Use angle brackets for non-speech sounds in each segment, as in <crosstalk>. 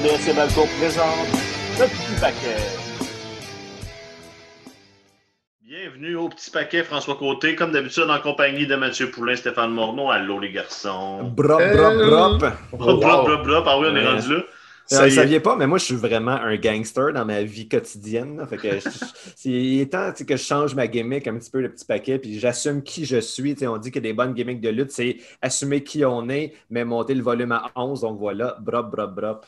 RDS Balco présente le petit paquet. Bienvenue au petit paquet, François Côté, comme d'habitude en compagnie de Mathieu Poulain, Stéphane Morneau. Allô les garçons. Brop, brop, brop. Brop, brop, brop, brop. Ah oui, on est rendu là. Ça, vous saviez pas, mais moi, je suis vraiment un gangster dans ma vie quotidienne. là. Fait que il est temps que je change ma gimmick un petit peu, le petit paquet, puis j'assume qui je suis. Tu sais, on dit que des bonnes gimmicks de lutte, c'est assumer qui on est, mais monter le volume à 11. Donc voilà, brop, brop, brop.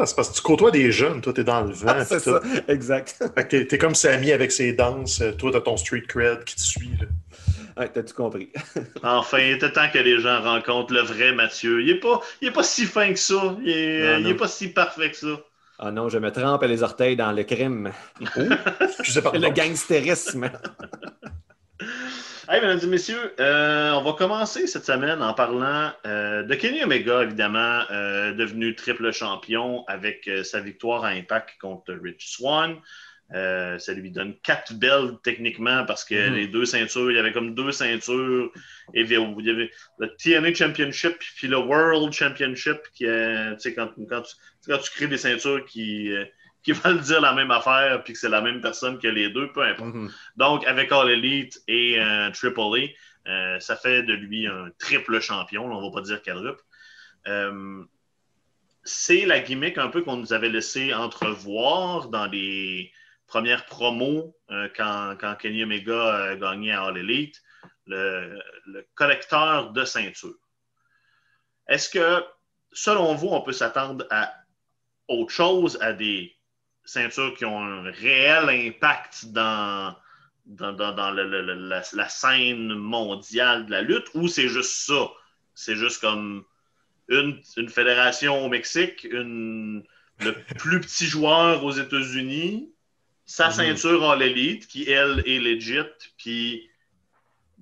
Ah, c'est parce que tu côtoies des jeunes, toi, t'es dans le vent. Ah, c'est ça, exact. <laughs> Fait que t'es- comme Samy avec ses danses, euh, toi, t'as ton street cred qui te suit. là. Ouais, t'as tout compris? <laughs> Enfin, il était temps que les gens rencontrent le vrai Mathieu. Il est pas, il est pas si fin que ça. Il est, Non, il non. est pas si parfait que ça. Ah non, je me trempe les orteils dans le crime. Excusez, <laughs> pardon. Le gangstérisme. Hey, mesdames et messieurs, euh, on va commencer cette semaine en parlant euh, de Kenny Omega, évidemment, euh, devenu triple champion avec sa victoire à Impact contre Rich Swan. Ça lui donne quatre belts techniquement parce que Mhm. les deux ceintures, il y avait comme deux ceintures. Et il y avait- le TNA Championship puis le World Championship qui est, tu sais, quand, quand tu, quand tu crées des ceintures qui, qui veulent dire la même affaire puis que c'est la même personne que les deux, peu importe. Mhm. Donc, avec All Elite et euh, Triple A, euh, ça fait de lui un triple champion. on ne va pas dire quadruple. Euh, c'est la gimmick un peu qu'on nous avait laissé entrevoir dans les premières promos euh, quand, quand Kenny Omega a gagné à All Elite, le, le collecteur de ceinture. Est-ce que, selon vous, on peut s'attendre à autre chose, à des ceintures qui ont un réel impact dans, dans, dans- dans le- le- le- la, la scène mondiale de la lutte ou c'est juste ça? C'est juste comme une, une fédération au Mexique, une, le <laughs> plus petit joueur aux États-Unis, sa Mhm. ceinture All Elite qui, elle, est legit, puis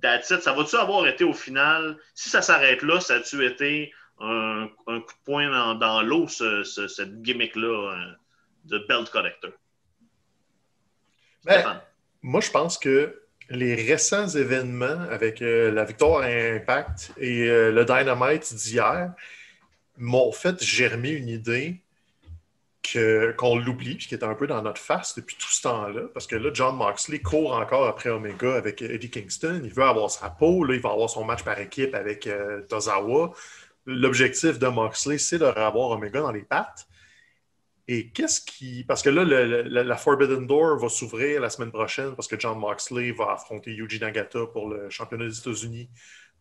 that's it. Ça va-tu avoir été au final, si ça s'arrête là, ça a-tu été un, un coup de poing dans, dans l'eau, ce- ce- cette gimmick-là euh, de belt collector? Ben. Moi, je pense que les récents événements avec euh, la victoire à Impact et euh, le Dynamite d'hier m'ont fait germer une idée qu'on l'oublie, puis qui est un peu dans notre face depuis tout ce temps-là. Parce que là, John Moxley court encore après Omega avec euh, Eddie Kingston. Il veut avoir sa peau. Là, il va avoir son match par équipe avec euh, Tozawa. L'objectif de Moxley, c'est de avoir Omega dans les pattes. Et qu'est-ce qui. Parce que là, le- le- la Forbidden Door va s'ouvrir la semaine prochaine parce que John Moxley va affronter Yuji Nagata pour le championnat des États-Unis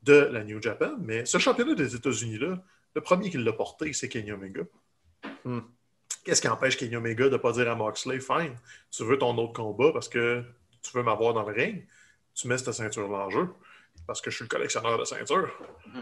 de la New Japan. Mais ce championnat des États-Unis-là, le premier qui l'a porté, c'est Kenny Omega. Hmm. Qu'est-ce qui empêche Kenny Omega de ne pas dire à Moxley, fine, tu veux ton autre combat parce que tu veux m'avoir dans le ring, tu mets cette ceinture-là en jeu parce que je suis le collectionneur de ceintures.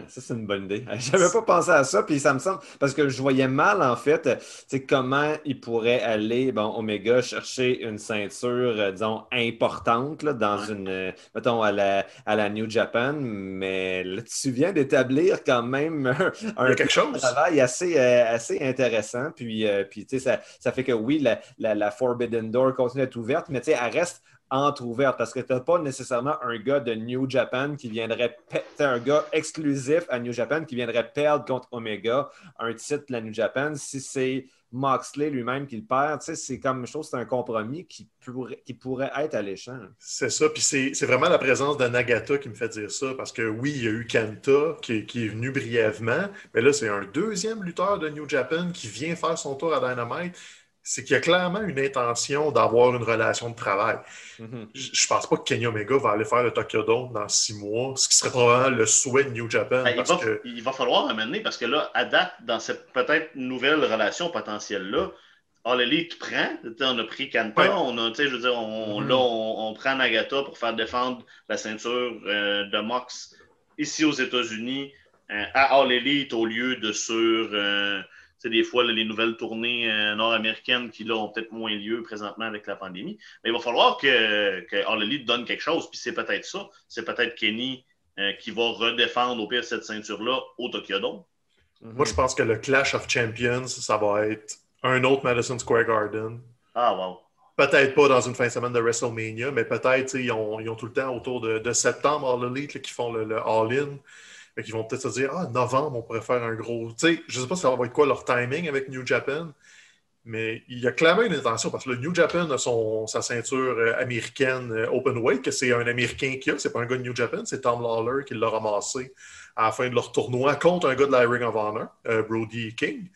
Ça, c'est une bonne idée. <laughs> J'avais pas pensé à ça, puis ça me semble. Parce que je voyais mal, en fait, euh, comment il pourrait aller, bon, Omega, chercher une ceinture, euh, disons, importante, là, dans une, euh, mettons, à la, à la New Japan, mais là, tu viens d'établir quand même <laughs> un, quelque chose. travail assez, euh, assez intéressant. Puis, puis tu sais, ça, ça fait que oui, la, la, la Forbidden Door continue d'être ouverte, mais tu sais, elle reste entre-ouverte parce que tu n'as pas nécessairement un gars de New Japan qui viendrait, un gars exclusif à New Japan qui viendrait perdre contre Omega un titre de la New Japan. Si c'est Moxley lui-même qui le perd, c'est comme, je trouve c'est un compromis qui pourrait, qui pourrait être alléchant. C'est ça, puis c'est vraiment la présence de Nagata qui me fait dire ça, parce que oui, il y a eu Kenta qui, qui est venu brièvement, mais là, c'est un deuxième lutteur de New Japan qui vient faire son tour à Dynamite. C'est qu'il y a clairement une intention d'avoir une relation de travail. Mhm. Je je pense pas que Kenny Omega va aller faire le Tokyo Dome dans six mois, ce qui serait probablement le souhait de New Japan. Ben, il, parce va, que... il va falloir amener parce que là, à date, dans cette peut-être nouvelle relation potentielle-là, All Elite prend. On a pris Kanta, Ouais. on a, tu sais, je veux dire, on, Mhm. là, on, on prend Nagata pour faire défendre la ceinture euh, de Mox ici aux États-Unis euh, à All Elite au lieu de sur. euh, sais, des fois, là, les nouvelles tournées euh, nord-américaines qui là, ont peut-être moins lieu présentement avec la pandémie. Mais il va falloir que, que All Elite donne quelque chose. Puis c'est peut-être ça. C'est peut-être Kenny euh, qui va redéfendre au pire cette ceinture-là au Tokyo Dome. Moi, je pense que le Clash of Champions, ça va être un autre Madison Square Garden. Ah, wow. Peut-être pas dans une fin de semaine de WrestleMania, mais peut-être ils ont, ils ont tout le temps autour de, de septembre All Elite là, qui font le, le All-In. Fait qu'ils vont peut-être se dire Ah, novembre, on pourrait faire un gros. Tu sais, je sais pas ça va être quoi leur timing avec New Japan, mais il y a clairement une intention parce que le New Japan a son, sa ceinture euh, américaine euh, Open Weight, que c'est un Américain qui a, c'est pas un gars de New Japan, c'est Tom Lawler qui l'a ramassé à la fin de leur tournoi contre un gars de la Ring of Honor, euh, Brody King.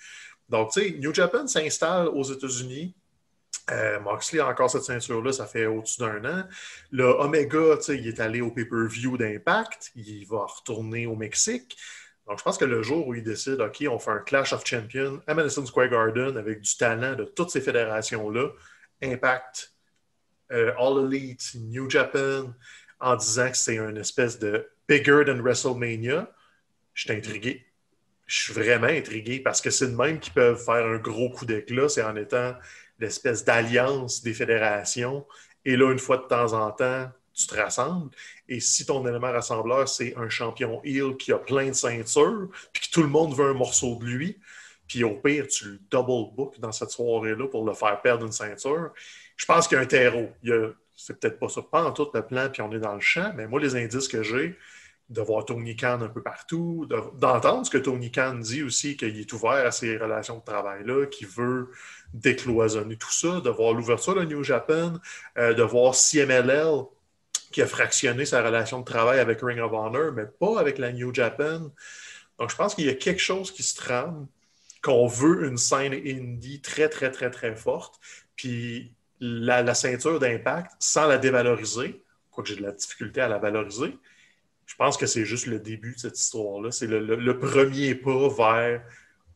Donc, tu sais, New Japan s'installe aux États-Unis. Euh, Moxley a encore cette ceinture-là, ça fait au-dessus d'un an. Le Omega, il est allé au pay-per-view d'Impact, il va retourner au Mexique. Donc, je pense que le jour où il décide, OK, on fait un Clash of Champions à Madison Square Garden avec du talent de toutes ces fédérations-là, Impact, euh, All Elite, New Japan, en disant que c'est une espèce de bigger than WrestleMania, je suis intrigué. Je suis vraiment intrigué parce que c'est de même qu'ils peuvent faire un gros coup d'éclat, c'est en étant l'espèce d'alliance des fédérations. Et là, une fois de temps en temps, tu te rassembles. Et si ton élément rassembleur, c'est un champion heel qui a plein de ceintures, puis que tout le monde veut un morceau de lui, puis au pire, tu le double book dans cette soirée-là pour le faire perdre une ceinture, je pense qu'il y a un terreau. C'est peut-être pas ça, pas en tout le plan, puis on est dans le champ, mais moi, les indices que j'ai, de voir Tony Khan un peu partout, de- d'entendre ce que Tony Khan dit aussi, qu'il est ouvert à ces relations de travail-là, qu'il veut décloisonner tout ça, de voir l'ouverture de New Japan, euh, de voir CMLL qui a fractionné sa relation de travail avec Ring of Honor, mais pas avec la New Japan. Donc, je pense qu'il y a quelque chose qui se trame, qu'on veut une scène indie très, très, très, très forte. Puis la, la ceinture d'impact, sans la dévaloriser, quoique j'ai de la difficulté à la valoriser, je pense que c'est juste le début de cette histoire-là. C'est le, le- le premier pas vers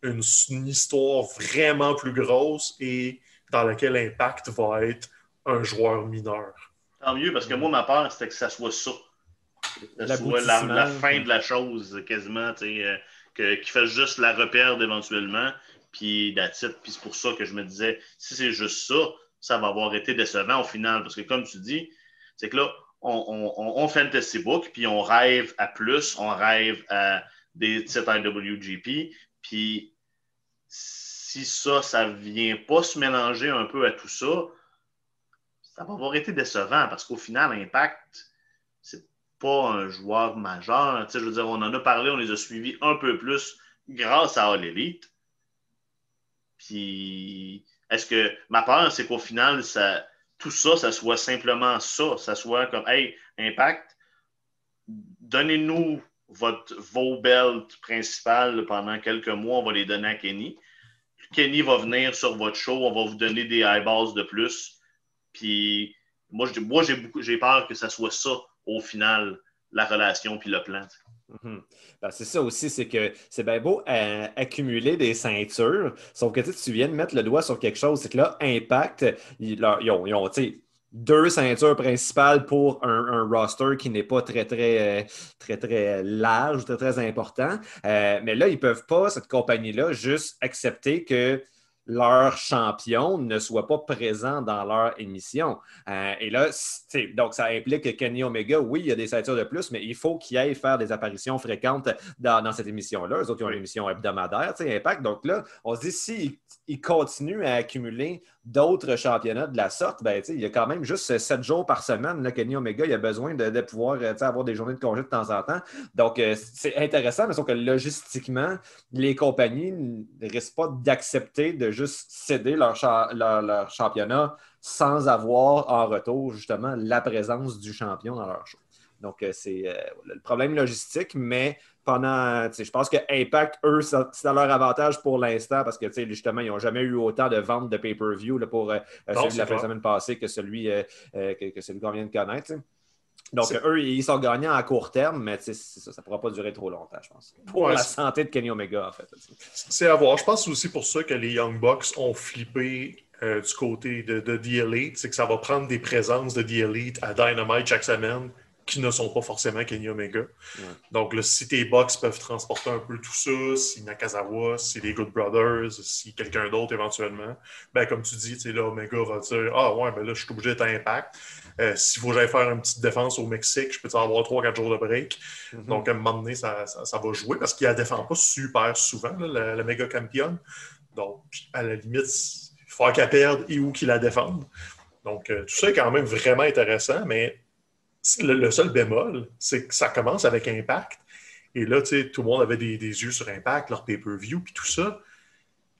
une, une histoire vraiment plus grosse et dans laquelle Impact va être un joueur mineur. Tant mieux, parce que moi, ma peur, c'était que ça soit ça. Que ça soit la, fin de la chose, quasiment, tu sais, euh, que- qu'il fasse juste la reperdre éventuellement, puis. Puis c'est pour ça que je me disais, si c'est juste ça, ça va avoir été décevant au final. Parce que comme tu dis, c'est que là, on, on, on, fantasy book, puis on rêve à plus, on rêve à des titres IWGP, puis si ça, ça vient pas se mélanger un peu à tout ça, ça va avoir été décevant parce qu'au final, Impact, c'est pas un joueur majeur. Tu je veux dire, on en a parlé, on les a suivis un peu plus grâce à All Elite. Puis, est-ce que ma peur, c'est qu'au final, ça, tout ça, ça soit simplement ça, ça soit comme, hey, Impact, donnez-nous votre, vos belts principales pendant quelques mois, on va les donner à Kenny. Kenny va venir sur votre show, on va vous donner des eyeballs de plus. Puis moi, je- moi j'ai beaucoup j'ai peur que ça soit ça au final, la relation puis le plan. Mhm. Ben, c'est ça aussi, c'est que c'est bien beau euh, accumuler des ceintures, sauf que tu viens de mettre le doigt sur quelque chose, c'est que là, Impact, ils, ils ont, ils ont, deux ceintures principales pour un, un roster qui n'est pas très, très, euh, très, très large, très, très important. Euh, mais là, ils ne peuvent pas, cette compagnie-là, juste accepter que leur champion ne soit pas présent dans leur émission. Euh, et là, donc ça implique que Kenny Omega, oui, il y a des ceintures de plus, mais il faut qu'il aille faire des apparitions fréquentes dans, dans cette émission-là. Eux autres, ils ont une émission hebdomadaire, Impact. Donc là, on se dit, s'ils ils continuent à accumuler d'autres championnats de la sorte, ben, il y a quand même juste sept jours par semaine. Là, Kenny Omega, il a besoin de, pouvoir euh, avoir des journées de congé de temps en temps. Donc, euh, c'est intéressant, mais sauf que logistiquement, les compagnies ne risquent pas d'accepter de juste céder leur championnat sans avoir en retour justement la présence du champion dans leur show. Donc, euh, c'est euh, le problème logistique, mais pendant. Je pense que Impact, eux, c'est à leur avantage pour l'instant parce que justement, ils n'ont jamais eu autant de ventes de pay-per-view pour euh, celui de la fin de semaine passée que celui, euh, euh, que, celui qu'on vient de connaître. Donc, eux, ils sont gagnants à court terme, mais ça ne pourra pas durer trop longtemps, je pense. Pour la santé de Kenny Omega, en fait. C'est à voir. Je pense aussi pour ça que les Young Bucks ont flippé du côté de, de The Elite. C'est que ça va prendre des présences de The Elite à Dynamite chaque semaine qui ne sont pas forcément Kenny Omega. Donc, là, si tes box peuvent transporter un peu tout ça, si Nakazawa, si les Good Brothers, si quelqu'un d'autre éventuellement, ben comme tu dis, là, Omega va dire Ah ouais, ben là, je suis obligé d'être impact. Euh, S'il faut que j'aille faire une petite défense au Mexique, je peux avoir 3-4 jours de break. Mm-hmm. Donc, à un moment donné, ça, ça, va jouer parce qu'il ne la défend pas super souvent, là, la, méga championne. Donc, à la limite, il faut qu'elle perde et où qu'il la défende. Donc, euh, tout ça est quand même vraiment intéressant, mais le, seul bémol, c'est que ça commence avec Impact. Et là, tu sais, tout le monde avait des, yeux sur Impact, leur pay-per-view, puis tout ça.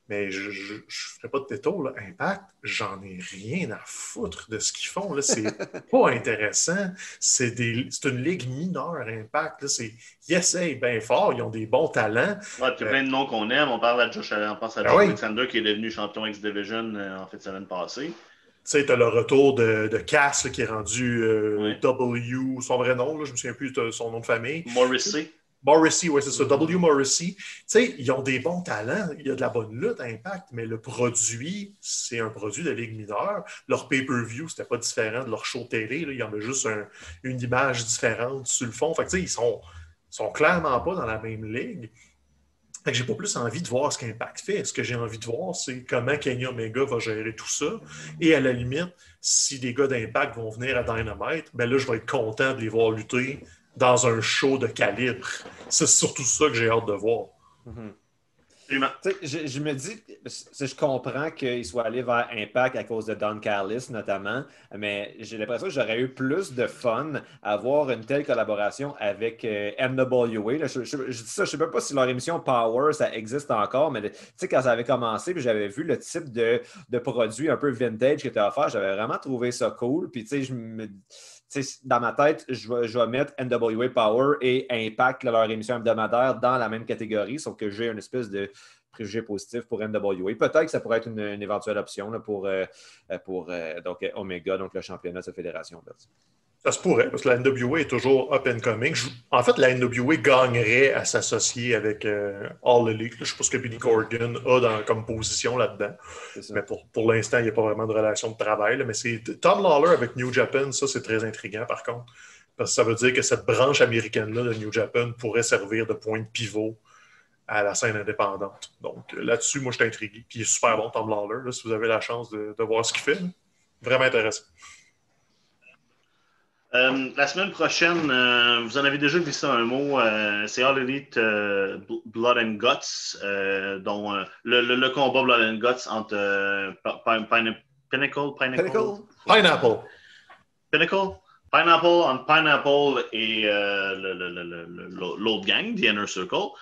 Mais je ne ferai pas de détour, là. Impact, j'en ai rien à foutre de ce qu'ils font. C'est <laughs> pas intéressant. C'est une ligue mineure, Impact. C'est yes, hey, bien fort, ils ont des bons talents. Ouais, il y a plein de noms qu'on aime. On parle à Josh, on pense à ben Josh Alexander qui est devenu champion X-Division euh, en fait semaine passée. Tu sais, tu as le retour de, de Cass qui est rendu euh, W, son vrai nom, là, je me souviens plus de son nom de famille. Morrissey. Morrissey, oui, c'est ça, W. Morrissey. Tu sais, ils ont des bons talents, il y a de la bonne lutte Impact, mais le produit, c'est un produit de Ligue mineure. Leur pay-per-view, c'était pas différent de leur show télé. Là. Il y en a juste une image différente sur le fond. Fait que, tu sais, ils sont, sont clairement pas dans la même ligue. Fait que j'ai pas plus envie de voir ce qu'Impact fait. Ce que j'ai envie de voir, c'est comment Kenny Omega va gérer tout ça. Et à la limite, si des gars d'Impact vont venir à Dynamite, ben là, je vais être content de les voir lutter dans un show de calibre. C'est surtout ça que j'ai hâte de voir. Je, je, me dis, je comprends qu'il soit allé vers Impact à cause de Don Carlis notamment, mais j'ai l'impression que j'aurais eu plus de fun à avoir une telle collaboration avec euh, je, je, dis ça, je ne sais même pas si leur émission Power, ça existe encore, mais quand ça avait commencé, j'avais vu le type de, de produit un peu vintage qui était offert, j'avais vraiment trouvé ça cool. Puis, je me dans ma tête, je vais, mettre NWA Power et Impact, leur émission hebdomadaire, dans la même catégorie, sauf que j'ai une espèce de préjugé positif pour NWA. Peut-être que ça pourrait être une, éventuelle option pour, euh, pour euh, donc, Omega, donc le championnat de cette fédération. Ça se pourrait, parce que la NWA est toujours up and coming. en fait, la NWA gagnerait à s'associer avec euh, All Elite. Je pense que Billy Corgan a dans, comme position là-dedans. Mais pour, pour l'instant, il n'y a pas vraiment de relation de travail. mais c'est Tom Lawler avec New Japan, ça, c'est très intriguant par contre. Parce que ça veut dire que cette branche américaine-là de New Japan pourrait servir de point de pivot à la scène indépendante. Donc là-dessus, moi, je suis intrigué. Puis il est super bon, Tom Lawler, si vous avez la chance de, de voir ce qu'il fait. Vraiment intéressant. Euh, la semaine prochaine, euh, vous en avez déjà vu ça un mot, euh, c'est All Elite Blood and Guts, dont le, combat Blood and Guts entre Pinnacle, Pinnacle, Pineapple. Pinnacle, Pineapple, entre Pineapple et l'autre gang, The Inner Circle.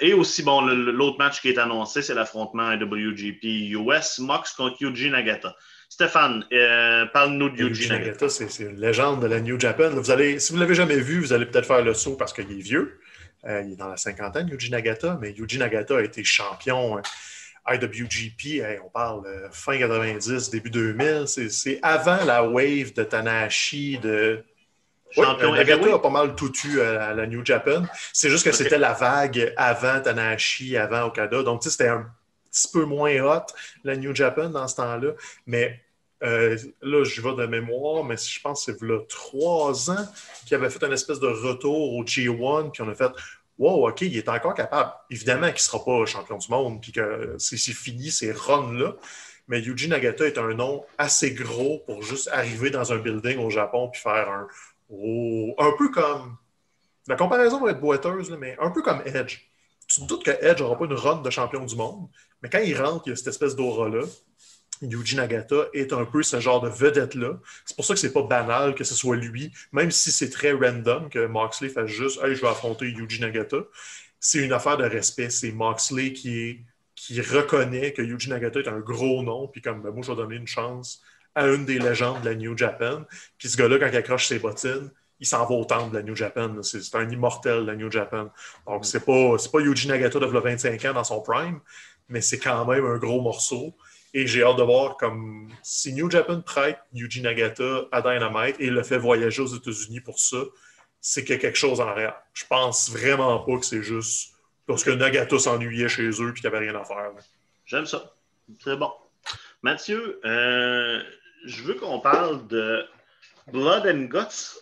et aussi, bon, l'autre match qui est annoncé, c'est l'affrontement WGP US, Mox contre Yuji Nagata. Stéphane, euh, parle-nous de Yuji Nagata. C'est une légende de la New Japan. Vous allez, si vous ne l'avez jamais vu, vous allez peut-être faire le saut parce qu'il est vieux. Euh, il est dans la cinquantaine, Yuji Nagata, mais Yuji Nagata a été champion euh, IWGP, on parle fin 90, début 2000. C'est avant la wave de Tanahashi, de. Champion Nagata a pas mal tout eu à la New Japan. C'est juste que c'était la vague avant Tanahashi, avant Okada. Donc, c'était un petit peu moins hot, la New Japan, dans ce temps-là. Mais euh, là, je vais de mémoire, mais je pense que c'est là trois ans qu'il avait fait une espèce de retour au G1, puis on a fait Wow, OK, il est encore capable. Évidemment qu'il ne sera pas champion du monde, puis que c'est fini ces runs-là. Mais Yuji Nagata est un nom assez gros pour juste arriver dans un building au Japon puis faire un. Oh, un peu comme. La comparaison va être boiteuse, mais un peu comme Edge. Tu te doutes que Edge n'aura pas une run de champion du monde, mais quand il rentre, il y a cette espèce d'aura-là. Yuji Nagata est un peu ce genre de vedette-là. C'est pour ça que c'est pas banal que ce soit lui, même si c'est très random que Moxley fasse juste Hey, je vais affronter Yuji Nagata. C'est une affaire de respect. C'est Moxley qui, qui reconnaît que Yuji Nagata est un gros nom, puis comme ben, moi, je vais donner une chance à une des légendes de la New Japan. Puis ce gars-là, quand il accroche ses bottines, il s'en va au temple de la New Japan. C'est un immortel de la New Japan. Donc, c'est pas, pas Yuji Nagata de 25 ans dans son prime, mais c'est quand même un gros morceau. Et j'ai hâte de voir comme si New Japan prête Yuji Nagata à Dynamite et le fait voyager aux États-Unis pour ça, c'est qu'il y a quelque chose en arrière. Je pense vraiment pas que c'est juste parce que Nagata s'ennuyait chez eux et qu'il n'y avait rien à faire. J'aime ça. C'est bon. Mathieu, euh, je veux qu'on parle de Blood and Guts.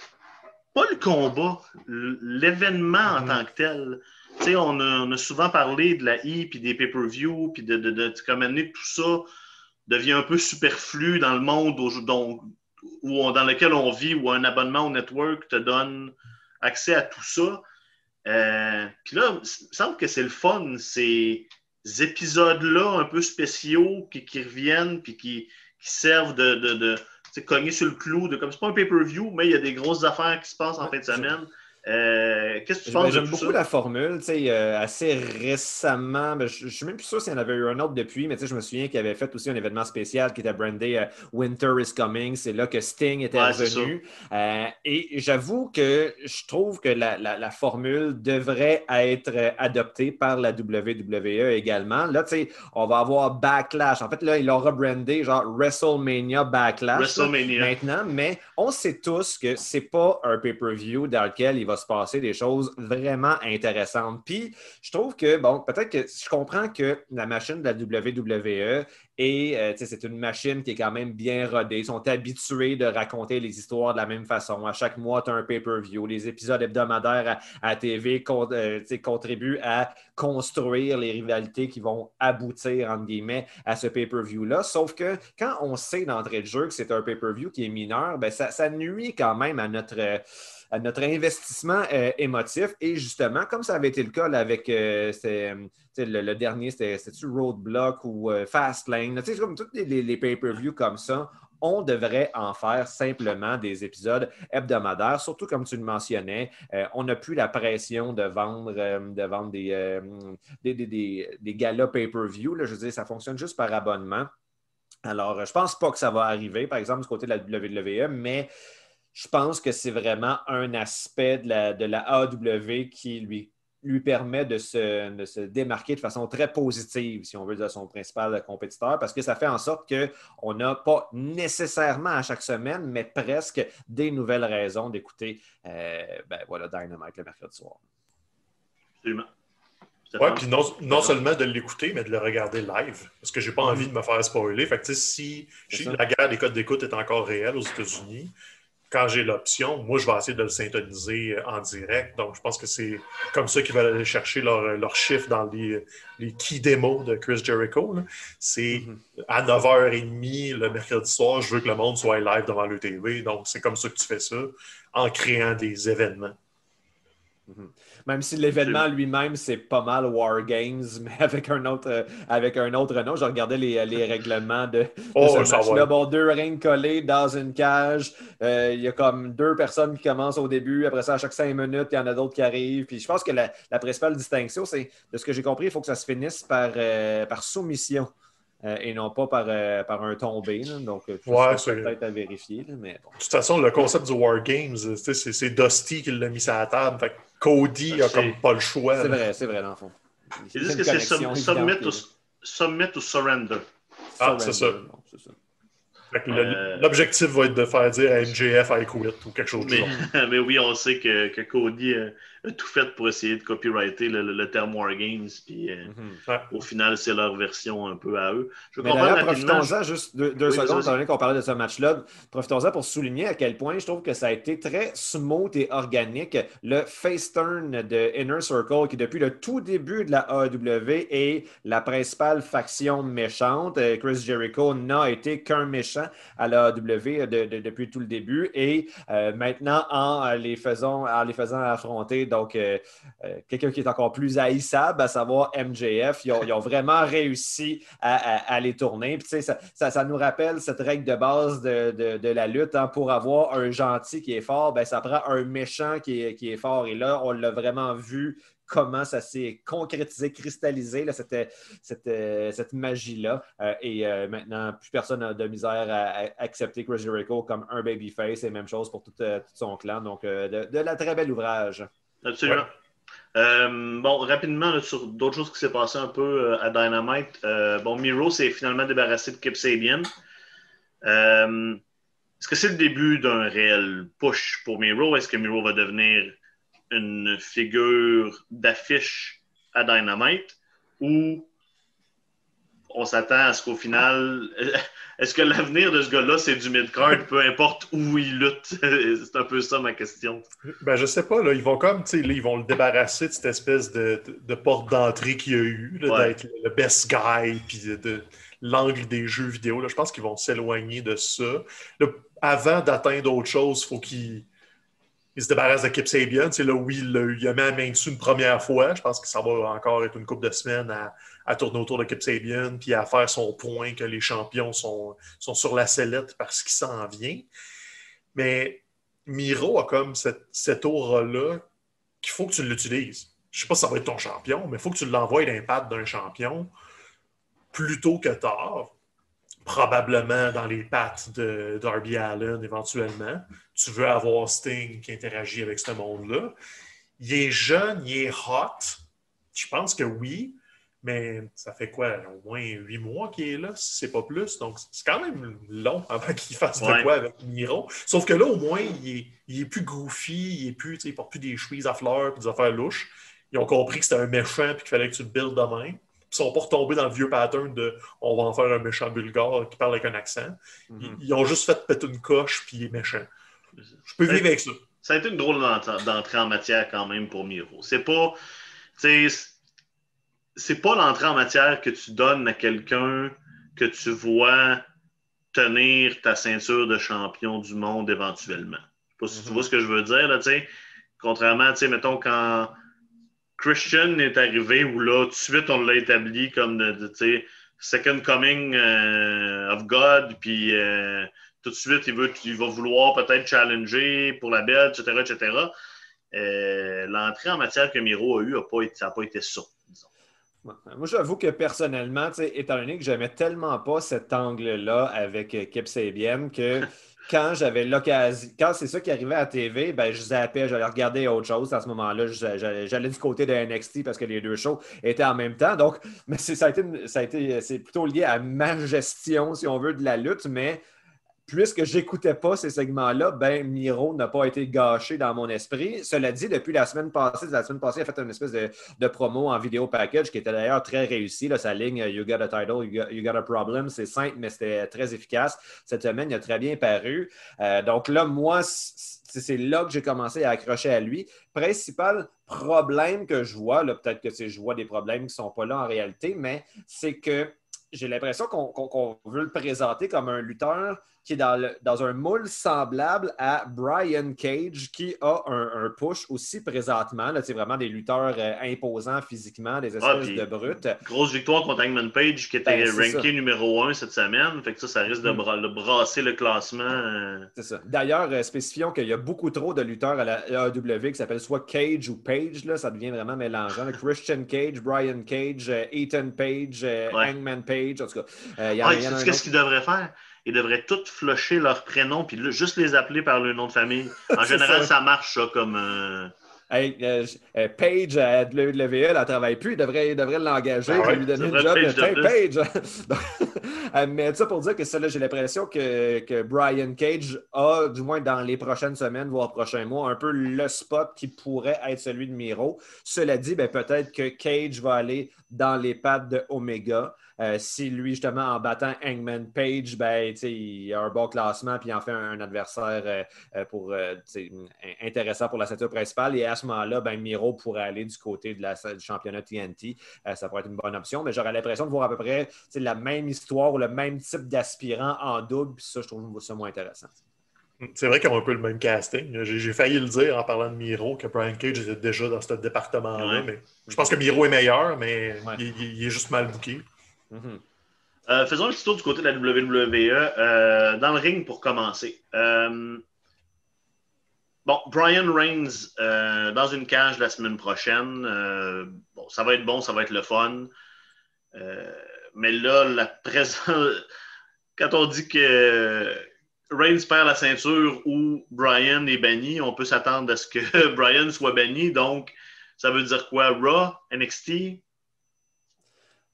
Pas le combat, l'événement en mm-hmm. tant que tel. Tu sais, on a, souvent parlé de la I, puis des pay-per-view, puis de, de, de, comme tout ça devient un peu superflu dans le monde où, dans lequel on vit, où un abonnement au network te donne accès à tout ça. Euh, puis là, il me semble que c'est le fun, ces épisodes-là un peu spéciaux qui, reviennent puis qui, servent de, de, cogner sur le clou. De, comme c'est pas un pay-per-view, mais il y a des grosses affaires qui se passent en fin de semaine. Euh, qu'est-ce que tu penses J'aime beaucoup la formule. Euh, assez récemment, ben, je ne suis même plus sûr s'il y en avait eu un autre depuis, mais je me souviens qu'il avait fait aussi un événement spécial qui était brandé euh, Winter is Coming. C'est là que Sting était revenu. et j'avoue que je trouve que la, formule devrait être adoptée par la WWE également. Là, on va avoir Backlash. En fait, là, il aura brandé genre WrestleMania Backlash maintenant, mais on sait tous que c'est pas un pay-per-view dans lequel il va se passer des choses vraiment intéressantes. Puis, je trouve que, bon, peut-être que je comprends que la machine de la WWE et euh, c'est une machine qui est quand même bien rodée. Ils sont habitués de raconter les histoires de la même façon. À chaque mois, tu as un pay-per-view. Les épisodes hebdomadaires à, TV euh, contribuent à construire les rivalités qui vont aboutir, entre guillemets, à ce pay-per-view-là. Sauf que quand on sait d'entrée de jeu que c'est un pay-per-view qui est mineur, ça, ça, nuit quand même à notre notre investissement euh, émotif. Et justement, comme ça avait été le cas avec euh, le, dernier, c'était-tu Roadblock ou euh, Fastlane, comme tous les, pay-per-view comme ça, on devrait en faire simplement des épisodes hebdomadaires, surtout comme tu le mentionnais. on n'a plus la pression de vendre, de vendre des, des, galas pay-per-view. Je veux dire, ça fonctionne juste par abonnement. Alors, je ne pense pas que ça va arriver, par exemple, du côté de la WWE, mais je pense que c'est vraiment un aspect de la, de la AW qui lui, lui permet de se, se, démarquer de façon très positive, si on veut, de son principal compétiteur, parce que ça fait en sorte qu'on n'a pas nécessairement à chaque semaine, mais presque des nouvelles raisons d'écouter euh, ben, voilà, Dynamite le mercredi soir. Absolument. Oui, puis non, non seulement de l'écouter, mais de le regarder live. Parce que j'ai pas envie de me faire spoiler. Fait que si la guerre des codes d'écoute est encore réelle aux États-Unis, quand j'ai l'option, moi, je vais essayer de le syntoniser euh, en direct. Donc, je pense que c'est comme ça qu'ils veulent aller chercher leur, euh, leur chiffre dans les, les key démos de Chris Jericho. C'est mm-hmm. à 9h30 le mercredi soir, je veux que le monde soit live devant le TV. Donc, c'est comme ça que tu fais ça, en créant des événements. Mm-hmm. Même si l'événement lui-même, c'est pas mal War Games, <laughs> mais avec un autre, euh, avec un autre nom. Je regardais les, les règlements de, <laughs> oh, ce match-là. Bon, deux rings collés dans une cage. Euh, il y a comme deux personnes qui commencent au début. Après ça, à chaque cinq minutes, il y en a d'autres qui arrivent. Puis je pense que la, la principale distinction, c'est, de ce que j'ai compris, il faut que ça se finisse par, euh, par soumission. Et non pas par, par un tombé. Donc, ouais, c'est peut-être à vérifier. mais bon. De toute façon, le concept du War Games, c'est Dusty qui l'a mis sur la table. Fait Cody a comme pas le choix. C'est vrai, c'est vrai, dans le fond. Ils disent que c'est submit, ou, Surrender. Ah, c'est ça. Euh, l'objectif va être de faire dire à MJF I quit ou quelque chose de mais, <laughs> mais oui, on sait que, que Cody euh, tout fait pour essayer de copyrighter le, le, terme War Games. Puis euh, mhm. au final, c'est leur version un peu à eux. Je mais d'ailleurs, profitons-en juste deux, deux secondes, étant donné qu'on parlait de ce match-là. Profitons-en pour souligner à quel point je trouve que ça a été très smooth et organique. Le face turn de Inner Circle, qui depuis le tout début de la AEW est la principale faction méchante. Chris Jericho n'a été qu'un méchant à la W depuis tout le début. Et euh, maintenant, en les, faisant, en les faisant affronter donc euh, euh, quelqu'un qui est encore plus haïssable, à savoir MJF, ils ont, vraiment réussi à, les tourner. Puis, ça, ça, nous rappelle cette règle de base de, la lutte. Hein. pour avoir un gentil qui est fort, ben, ça prend un méchant qui est, qui est fort. Et là, on l'a vraiment vu comment ça s'est concrétisé, cristallisé, là, cette, cette, cette magie-là. et maintenant, plus personne n'a de misère à, accepter Chris Jericho comme un babyface et même chose pour tout, son clan. Donc, de, la très bel ouvrage. Absolument. Euh, bon, rapidement, sur d'autres choses qui s'est passé un peu euh, à Dynamite. Euh, bon, Miro s'est finalement débarrassé de Kip Sabian. Est-ce que c'est le début d'un réel push pour Miro? Est-ce que Miro va devenir une figure d'affiche à Dynamite? Ou on s'attend à ce qu'au final, <laughs> est-ce que l'avenir de ce gars-là, c'est du mid-card, peu importe où il lutte? <laughs> c'est un peu ça ma question. Ben, je sais pas, là, ils vont comme, tu ils vont le débarrasser de cette espèce de, porte d'entrée qu'il y a eu, d'être le best guy, puis de, l'angle des jeux vidéo. Là. Je pense qu'ils vont s'éloigner de ça. avant d'atteindre autre chose, il faut qu'ils il se débarrasse de Kip Sabian. Là où il, il, a mis la main dessus une première fois. Je pense que ça va encore être une couple de semaines à, tourner autour de Kip Sabian puis à faire son point que les champions sont, sont sur la sellette parce qu'il s'en vient. Mais Miro a comme cette aura-là qu'il faut que tu l'utilises. Je ne sais pas si ça va être ton champion, mais il faut que tu l'envoies l'impact d'un champion plus tôt que tard probablement dans les pattes de Darby Allen éventuellement. Tu veux avoir Sting qui interagit avec ce monde-là. Il est jeune, il est hot. Je pense que oui, mais ça fait quoi, au moins huit mois qu'il est là, si c'est pas plus. Donc, c'est quand même long <laughs> avant qu'il fasse de quoi avec Miro. Sauf que là, au moins, il est, plus goofy, il est plus, il porte plus des chemises à fleurs et des affaires louches. Ils ont compris que c'était un méchant et qu'il fallait que tu le builds demain ne sont pas retombés dans le vieux pattern de on va en faire un méchant bulgare qui parle avec un accent. Mhm. ils, ont juste fait péter une coche puis il est méchant. Je peux vivre avec ça. Ça a été une drôle d'entrée en matière quand même pour Miro. C'est pas. C'est pas l'entrée en matière que tu donnes à quelqu'un que tu vois tenir ta ceinture de champion du monde éventuellement. Je sais pas si tu mhm. vois ce que je veux dire, là, Contrairement, mettons, quand Christian est arrivé où là, tout de suite, on l'a établi comme de, Second Coming euh, of God, puis euh, tout de suite, il, veut, il va vouloir peut-être challenger pour la belle, etc., etc. Euh, l'entrée en matière que Miro a eue, a pas été, ça n'a pas été ça. Moi, j'avoue que personnellement, étant donné que j'aimais tellement pas cet angle-là avec Kip Sabian que <laughs> quand j'avais l'occasion, quand c'est ça qui arrivait à la TV, ben, je zappais, j'allais regarder autre chose. À ce moment-là, j'allais du côté de NXT parce que les deux shows étaient en même temps. Donc, <laughs> mais ça a été, ça a été c'est plutôt lié à ma gestion, si on veut, de la lutte, mais puisque j'écoutais pas ces segments-là, ben Miro n'a pas été gâché dans mon esprit. Cela dit, depuis la semaine passée, la semaine passée, il a fait une espèce de, promo en vidéo package qui était d'ailleurs très réussi. sa ligne You got a title, you got, a problem, c'est simple, mais c'était très efficace. Cette semaine, il a très bien paru. Euh, donc là, moi, c'est là que j'ai commencé à accrocher à lui. Principal problème que je vois, peut-être que je vois des problèmes qui ne sont pas là en réalité, mais c'est que j'ai l'impression qu'on veut le présenter comme un lutteur qui est dans, un moule semblable à Brian Cage, qui a un, push aussi présentement. C'est vraiment des lutteurs euh, imposants physiquement, des ah, espèces de brutes. Grosse victoire contre Hangman Page, qui était ben, ranké numéro un cette semaine. Fait que ça, ça risque de mm. brasser le classement. Euh. C'est ça. D'ailleurs, euh, spécifions qu'il y a beaucoup trop de lutteurs à la AEW qui s'appellent soit Cage ou Page. Là, ça devient vraiment mélangeant. <laughs> Christian Cage, Brian Cage, Ethan Page, Hangman Page. En tout cas, y a, qu'est-ce qu'il devrait faire? Ils devraient tous flusher leur prénom puis juste les appeler par le nom de famille. En <laughs> général, ça. marche, ça, comme. Euh, hey, euh, euh, Paige à WWE, elle ne travaille plus. Il devrait, devrait l'engager ah lui donner une job. Page. Page. <laughs> <laughs> mais ça pour dire que ça, j'ai l'impression que, que, Brian Cage a, du moins dans les prochaines semaines, voire prochains mois, un peu le spot qui pourrait être celui de Miro. Cela dit, ben, peut-être que Cage va aller dans les pattes de Omega. Euh, si lui, justement, en battant Hangman Page, ben, il a un bon classement puis il en fait un, adversaire euh, euh, pour, intéressant pour la ceinture principale. Et à ce moment-là, ben, Miro pourrait aller du côté de la, du championnat TNT. ça pourrait être une bonne option, mais j'aurais l'impression de voir à peu près la même histoire ou le même type d'aspirant en double. Puis ça, je trouve ça moins intéressant. C'est vrai qu'ils ont un peu le même casting. J'ai failli le dire en parlant de Miro que Brian Cage était déjà dans ce département-là. Mais je pense que Miro est meilleur, mais il, est juste mal bouqué. Mhm. Euh, faisons un petit tour du côté de la WWE. Euh, dans le ring pour commencer. Euh, bon, Brian Reigns dans une cage la semaine prochaine. Bon, ça va être bon, ça va être le fun. mais là, la présence. <laughs> Quand on dit que Reigns perd la ceinture ou Brian est banni, on peut s'attendre à ce que <laughs> Brian soit banni. Donc, ça veut dire quoi? Raw, NXT?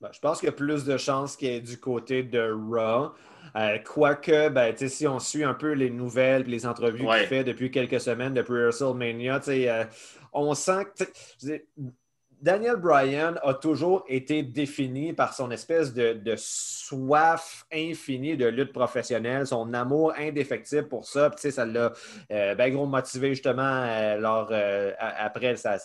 Ben, je pense qu'il y a plus de chances qu'il y ait du côté de Raw. Euh, quoique, ben, si on suit un peu les nouvelles et les entrevues qu'il fait depuis quelques semaines, depuis WrestleMania, euh, on sent que Daniel Bryan a toujours été défini par son espèce de, soif infinie de lutte professionnelle, son amour indéfectible pour ça. Puis, ça l'a euh, gros motivé justement euh, lors, euh, après sa,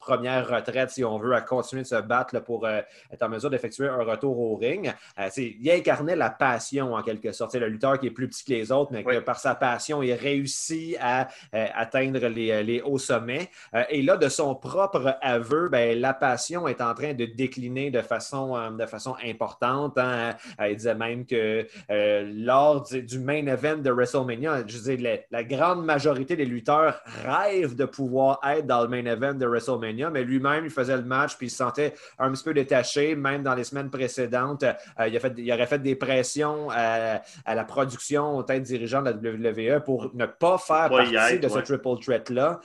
première retraite, si on veut, à continuer de se battre pour être en mesure d'effectuer un retour au ring. il incarnait la passion en quelque sorte. C'est le lutteur qui est plus petit que les autres, mais que par sa passion, il réussit à atteindre les, hauts sommets. et là, de son propre aveu, ben, la passion est en train de décliner de façon, euh, de façon importante. Hein. Euh, il disait même que euh, lors du, main event de WrestleMania, je disais, la, grande majorité des lutteurs rêvent de pouvoir être dans le main event de WrestleMania, mais lui-même, il faisait le match puis il se sentait un petit peu détaché, même dans les semaines précédentes. il, a fait, il aurait fait des pressions à, la production, aux têtes dirigeantes de la WWE pour ne pas faire partie de ce triple threat-là.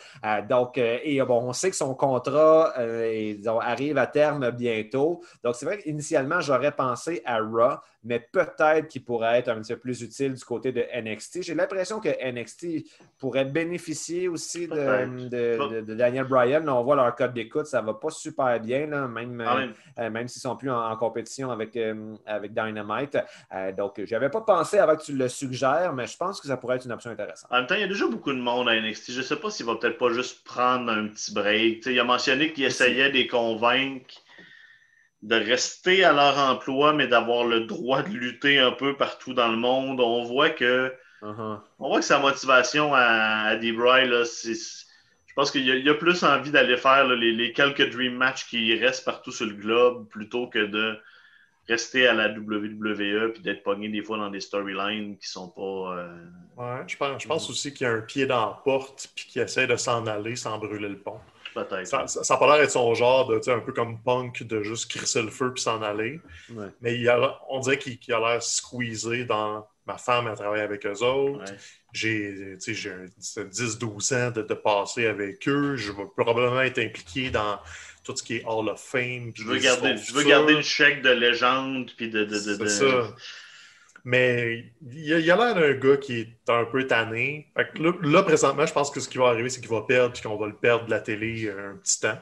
donc, et bon, on sait que son contrat est arrive à terme bientôt. Donc, c'est vrai qu'initialement, j'aurais pensé à Raw, mais peut-être qu'il pourrait être un petit peu plus utile du côté de NXT. J'ai l'impression que NXT pourrait bénéficier aussi de, Daniel Bryan. on voit leur code d'écoute, ça ne va pas super bien, même, ah euh, euh, même s'ils ne sont plus en, compétition avec, euh, avec Dynamite. donc, je n'avais pas pensé avant que tu le suggères, mais je pense que ça pourrait être une option intéressante. En même temps, il y a déjà beaucoup de monde à NXT. Je ne sais pas s'il va peut-être pas juste prendre un petit break. il a mentionné qu'il essayait de les convaincre de rester à leur emploi, mais d'avoir le droit de lutter un peu partout dans le monde. On voit que, uh-huh. on voit que sa motivation à, à D-Bry, je pense qu'il y, a plus envie d'aller faire les, quelques dream matchs qui restent partout sur le globe plutôt que de rester à la WWE puis d'être pogné des fois dans des storylines qui sont pas. Euh, ouais, je pense, je pense aussi qu'il y a un pied dans la porte puis qu'il essaie de s'en aller sans brûler le pont. Ça, ça, pas l'air d'être son genre, de, un peu comme punk, de juste crisser le feu puis s'en aller. Mais il a, on dirait qu'il a l'air squeezé dans ma femme a travaillé avec eux autres. J'ai 10-12 ans de, de passer avec eux. Je vais probablement être impliqué dans tout ce qui est Hall of Fame. Je veux, garder, je veux garder le chèque de légende. Puis de, de, C'est ça. Mais il a l'air d'un gars qui est un peu tanné. là, présentement, je pense que ce qui va arriver, c'est qu'il va perdre puis qu'on va le perdre de la télé euh, un petit temps.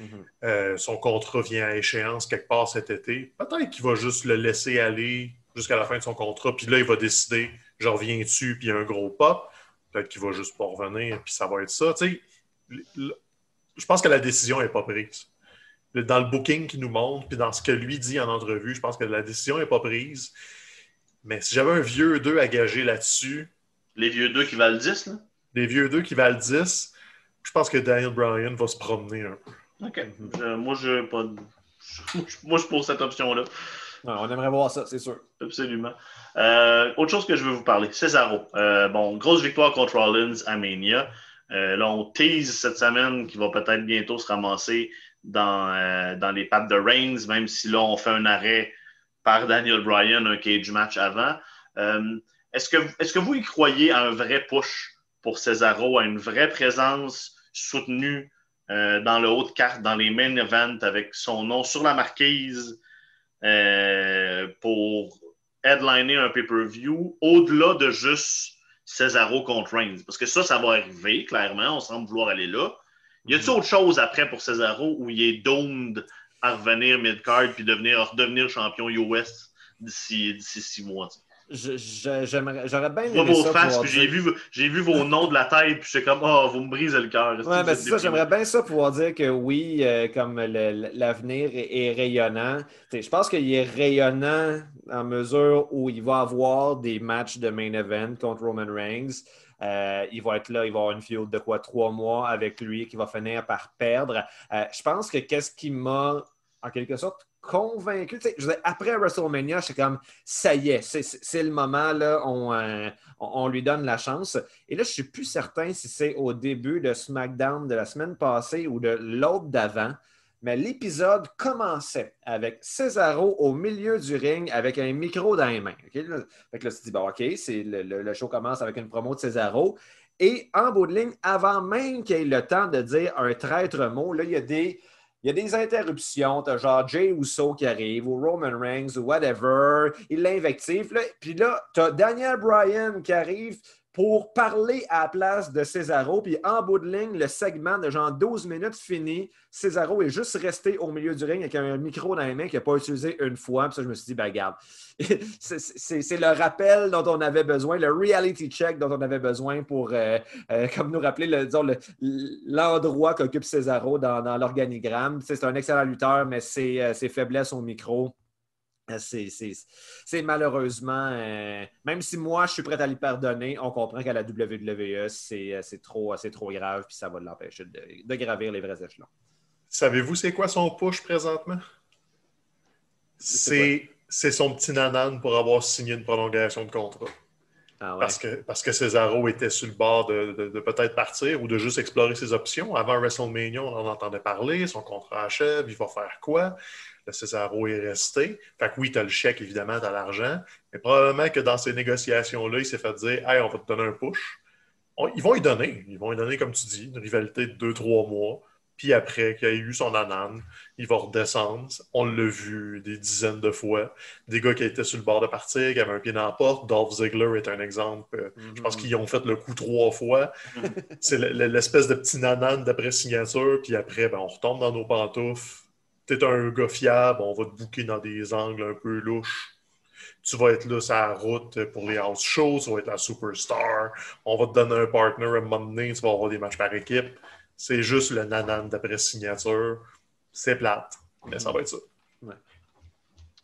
Mm-hmm. Euh, son contrat vient à échéance quelque part cet été. Peut-être qu'il va juste le laisser aller jusqu'à la fin de son contrat, puis là, il va décider, je reviens dessus, puis il y a un gros pop. Peut-être qu'il va juste pas revenir, puis ça va être ça. je pense que la décision n'est pas prise. Dans le booking qu'il nous montre, puis dans ce que lui dit en entrevue, je pense que la décision n'est pas prise. Mais si j'avais un vieux 2 à gager là-dessus. Les vieux 2 qui valent 10, là? Les vieux 2 qui valent 10, je pense que Daniel Bryan va se promener un peu. OK. moi, je pas. <laughs> moi, je pose cette option-là. on aimerait voir ça, c'est sûr. Absolument. Euh, autre chose que je veux vous parler, Cesaro. Euh, bon, grosse victoire contre Rollins à Mania. Euh, là, on tease cette semaine qu'il va peut-être bientôt se ramasser dans, dans les pattes de Reigns, même si là, on fait un arrêt par Daniel Bryan un cage match avant. Euh, est-ce, que, vous y croyez à un vrai push pour Cesaro, à une vraie présence soutenue euh, dans le haut de carte, dans les main events avec son nom sur la marquise euh, pour headliner un pay-per-view au-delà de juste Cesaro contre Reigns? Parce que ça, ça va arriver, clairement. On semble vouloir aller là. Y a-t-il mm-hmm. autre chose après pour Cesaro où il est doomed à revenir mid-card puis devenir, redevenir champion US d'ici six mois. J'aurais bien aimé vos faces, j'ai vu, vu vos noms de la tête, puis c'est comme, oh, vous me brisez le cœur. Ouais, ben c'est ça, j'aimerais bien ça pouvoir dire que oui, euh, comme l'avenir est, rayonnant. Je pense qu'il est rayonnant en mesure où il va avoir des matchs de main event contre Roman Reigns. Euh, il va être là, il va avoir une field de quoi trois mois avec lui qui va finir par perdre. Euh, je pense que qu'est-ce qui m'a en quelque sorte convaincu. Après WrestleMania, j'étais comme ça y est, c'est le moment, là, on, on, lui donne la chance. Et là, je ne suis plus certain si c'est au début de SmackDown de la semaine passée ou de l'autre d'avant. Mais l'épisode commençait avec Cesaro au milieu du ring avec un micro dans les mains. Fait que là, tu dis, OK, le, le, show commence avec une promo de Cesaro. Et en bout de ligne, avant même qu'il ait le temps de dire un traître mot, là, il y a des, il y a des interruptions. Tu as genre Jay Uso qui arrive, ou Roman Reigns, ou whatever. Il l'invective. Puis là, tu as Daniel Bryan qui arrive pour parler à la place de Cesaro. Puis en bout de ligne, le segment de genre 12 minutes fini. Cesaro est juste resté au milieu du ring avec un micro dans les mains qu'il n'a pas utilisé une fois. Puis ça, je me suis dit, ben regarde, <laughs> c'est le rappel dont on avait besoin, le reality check dont on avait besoin pour, euh, euh, comme nous rappeler, l'endroit qu'occupe Cesaro dans, l'organigramme. C'est un excellent lutteur, mais ses, euh, ses faiblesses au micro c'est malheureusement, euh, même si moi je suis prêt à lui pardonner, on comprend qu'à la WWE, c'est euh, trop, trop grave puis ça va l'empêcher de, gravir les vrais échelons. Savez-vous c'est quoi son push présentement? C'est son petit nanan pour avoir signé une prolongation de contrat. Ah parce, que, parce que Cesaro était sur le bord de, de peut-être partir ou de juste explorer ses options. Avant WrestleMania, on en entendait parler, son contrat achève, il va faire quoi? Le Cesaro est resté. Fait que oui, tu as le chèque, évidemment, tu as l'argent, mais probablement que dans ces négociations-là, il s'est fait dire Hey, on va te donner un push. ils vont y donner. Ils vont y donner, comme tu dis, une rivalité de deux, trois mois. Puis après qu'il ait eu son anane, il va redescendre. On l'a vu des dizaines de fois. Des gars qui étaient sur le bord de partir, qui avaient un pied dans la porte. Dolph Ziggler est un exemple. Je pense mhm. qu'ils ont fait le coup trois fois. C'est l'espèce de petit nanan d'après signature. Puis après, ben, on retombe dans nos pantoufles t'es un gars fiable, on va te bouquer dans des angles un peu louches. Tu vas être là sur la route pour les house shows, tu vas être la superstar. On va te donner un partner à un moment donné, tu vas avoir des matchs par équipe. C'est juste le nanan d'après signature. C'est plate, mais ça va être ça.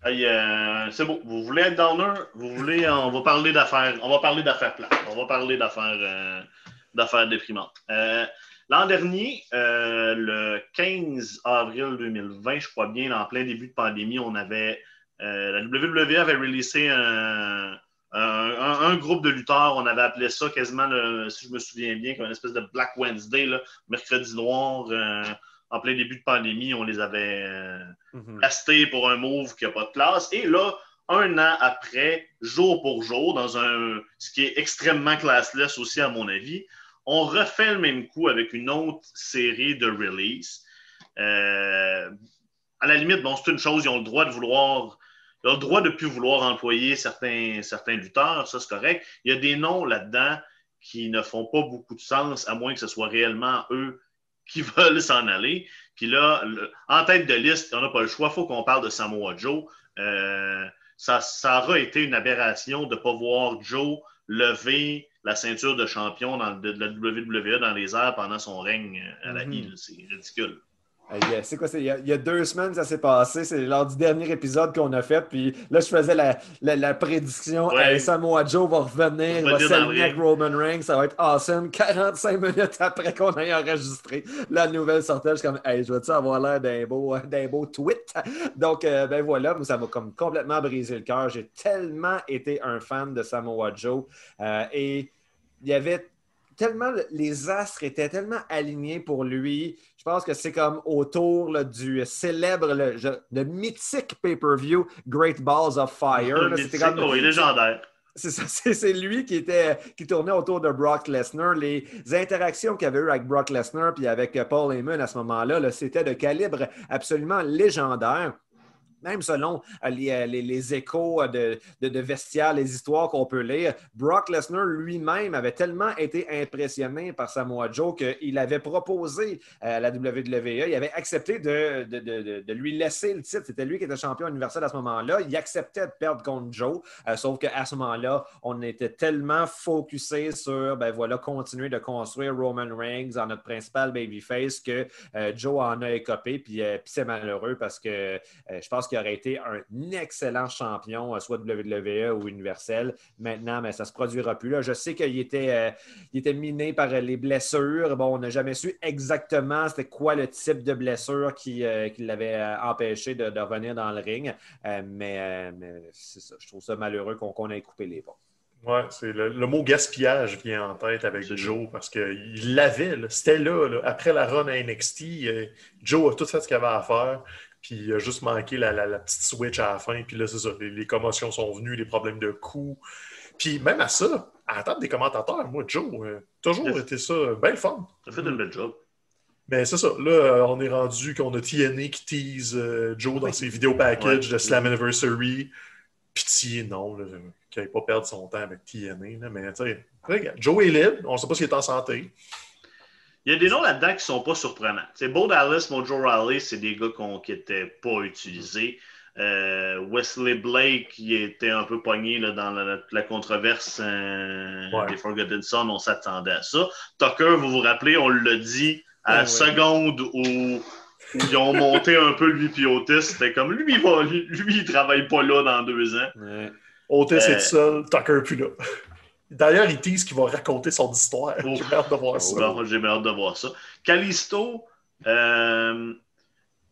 Euh, c'est beau. Vous voulez être downer? Vous voulez, on va parler d'affaires. On va parler d'affaires plates. On va parler d'affaires euh, déprimantes. Euh, L'an dernier, euh, le 15 avril 2020, je crois bien, en plein début de pandémie, on avait euh, la WWE avait releasé un, groupe de lutteurs. On avait appelé ça quasiment, si je me souviens bien, comme une espèce de Black Wednesday, mercredi noir. Euh, en plein début de pandémie, on les avait mhm. pour un move qui n'a pas de place. Et là, un an après, jour pour jour, dans un ce qui est extrêmement classless aussi, à mon avis, on refait le même coup avec une autre série de release. Euh, à la limite, bon, c'est une chose, ils ont le droit de vouloir, ils ont le droit de ne plus vouloir employer certains, certains lutteurs, ça c'est correct. Il y a des noms là-dedans qui ne font pas beaucoup de sens, à moins que ce soit réellement eux qui <laughs> veulent s'en aller. Puis là, en tête de liste, on n'a pas le choix, il faut qu'on parle de Samoa Joe. Euh, ça, ça aura été une aberration de ne pas voir Joe lever la ceinture de champion de la WWE dans les airs pendant son règne à la mm C'est ridicule. C'est quoi, il y, a, deux semaines, ça s'est passé. C'est lors du dernier épisode qu'on a fait. Puis là, je faisais la, la, prédiction. Samoa Joe va revenir, il va s'aligner avec Roman Reigns. Ça va être awesome. 45 minutes après qu'on ait enregistré la nouvelle sortie, je suis comme, hey, je veux-tu avoir l'air d'un beau, beau tweet? Donc, euh, ben voilà, ça m'a comme complètement brisé le cœur. J'ai tellement été un fan de Samoa Joe. Euh, et il y avait tellement, les astres étaient tellement alignés pour lui. Je pense que c'est comme autour du célèbre, le, mythique pay-per-view Great Balls of Fire. C'était comme, légendaire. C'est ça, <laughs> c'est lui qui était qui tournait autour de Brock Lesnar. Les interactions qu'il avait eues avec Brock Lesnar puis avec Paul Heyman à ce moment-là, -là, c'était de calibre absolument légendaire même selon euh, euh, les, échos de, de, vestiaires, les histoires qu'on peut lire, Brock Lesnar lui-même avait tellement été impressionné par Samoa Joe qu'il avait proposé euh, à la WWE, il avait accepté de, lui laisser le titre. C'était lui qui était champion universel à ce moment-là. Il acceptait de perdre contre Joe, sauf qu'à ce moment-là, on était tellement focusé sur, ben voilà, continuer de construire Roman Reigns en notre principal babyface que Joe en a écopé. Puis, puis c'est malheureux parce que je pense qu'il aurait été un excellent champion, soit WWE ou Universel. Maintenant, mais ça ne se produira plus. Là. Je sais qu'il était, était miné par les blessures. Bon, on n'a jamais su exactement c'était quoi le type de blessure qui, l'avait empêché de, revenir dans le ring. mais, c'est ça. Je trouve ça malheureux qu'on ait coupé les ponts. Oui, c'est le, mot gaspillage vient en tête avec Joe parce qu'il l'avait, c'était là, Après la run à NXT, euh, Joe a tout fait ce qu'il avait à faire, puis il a juste manqué la, petite switch à la fin, puis là, c'est ça, les, commotions sont venues, les problèmes de coups. Puis même à ça, à la table des commentateurs, moi, Joe, euh, toujours été ça, bien le fun. Ça fait un bel job. Mais c'est ça, là, on est rendu qu'on a TNA qui tease euh, Joe dans ses vidéos package de Slam Anniversary. Pitié, non. Qu'il n'aille pas perdre son temps avec TNA. Mais tu sais, Joe est libre, on ne sait pas s'il est en santé. Il y a des noms là-dedans qui ne sont pas surprenants. C'est Bo Dallas, Mojo Riley, c'est des gars qui n'étaient pas utilisés. Euh, Wesley Blake, qui était un peu pogné là, dans la, controverse euh, des Forgotten Sons, on s'attendait à ça. Tucker, vous vous rappelez, on l'a dit à la seconde où, ils ont monté un peu lui puis Otis. C'était comme lui, il va, lui, il travaille pas là dans deux ans. Otis est euh, seul, Tucker plus là. D'ailleurs, il tease qu'il va raconter son histoire. J'ai hâte de voir ça. J'ai hâte de voir ça. Callisto euh,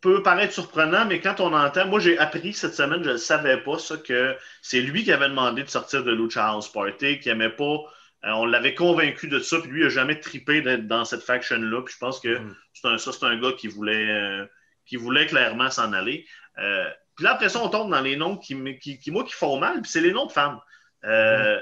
peut paraître surprenant, mais quand on entend, moi j'ai appris cette semaine, je ne savais pas ça, que c'est lui qui avait demandé de sortir de Lucha House Party, qui n'aimait pas. Euh, on l'avait convaincu de ça, puis lui, il n'a jamais tripé d'être dans cette faction-là. Puis je pense que mm. c'est un, ça, c'est un gars qui voulait, qui voulait clairement s'en aller. Puis là, après ça, on tombe dans les noms qui, qui, moi, qui font mal, puis c'est les noms de femmes. Euh,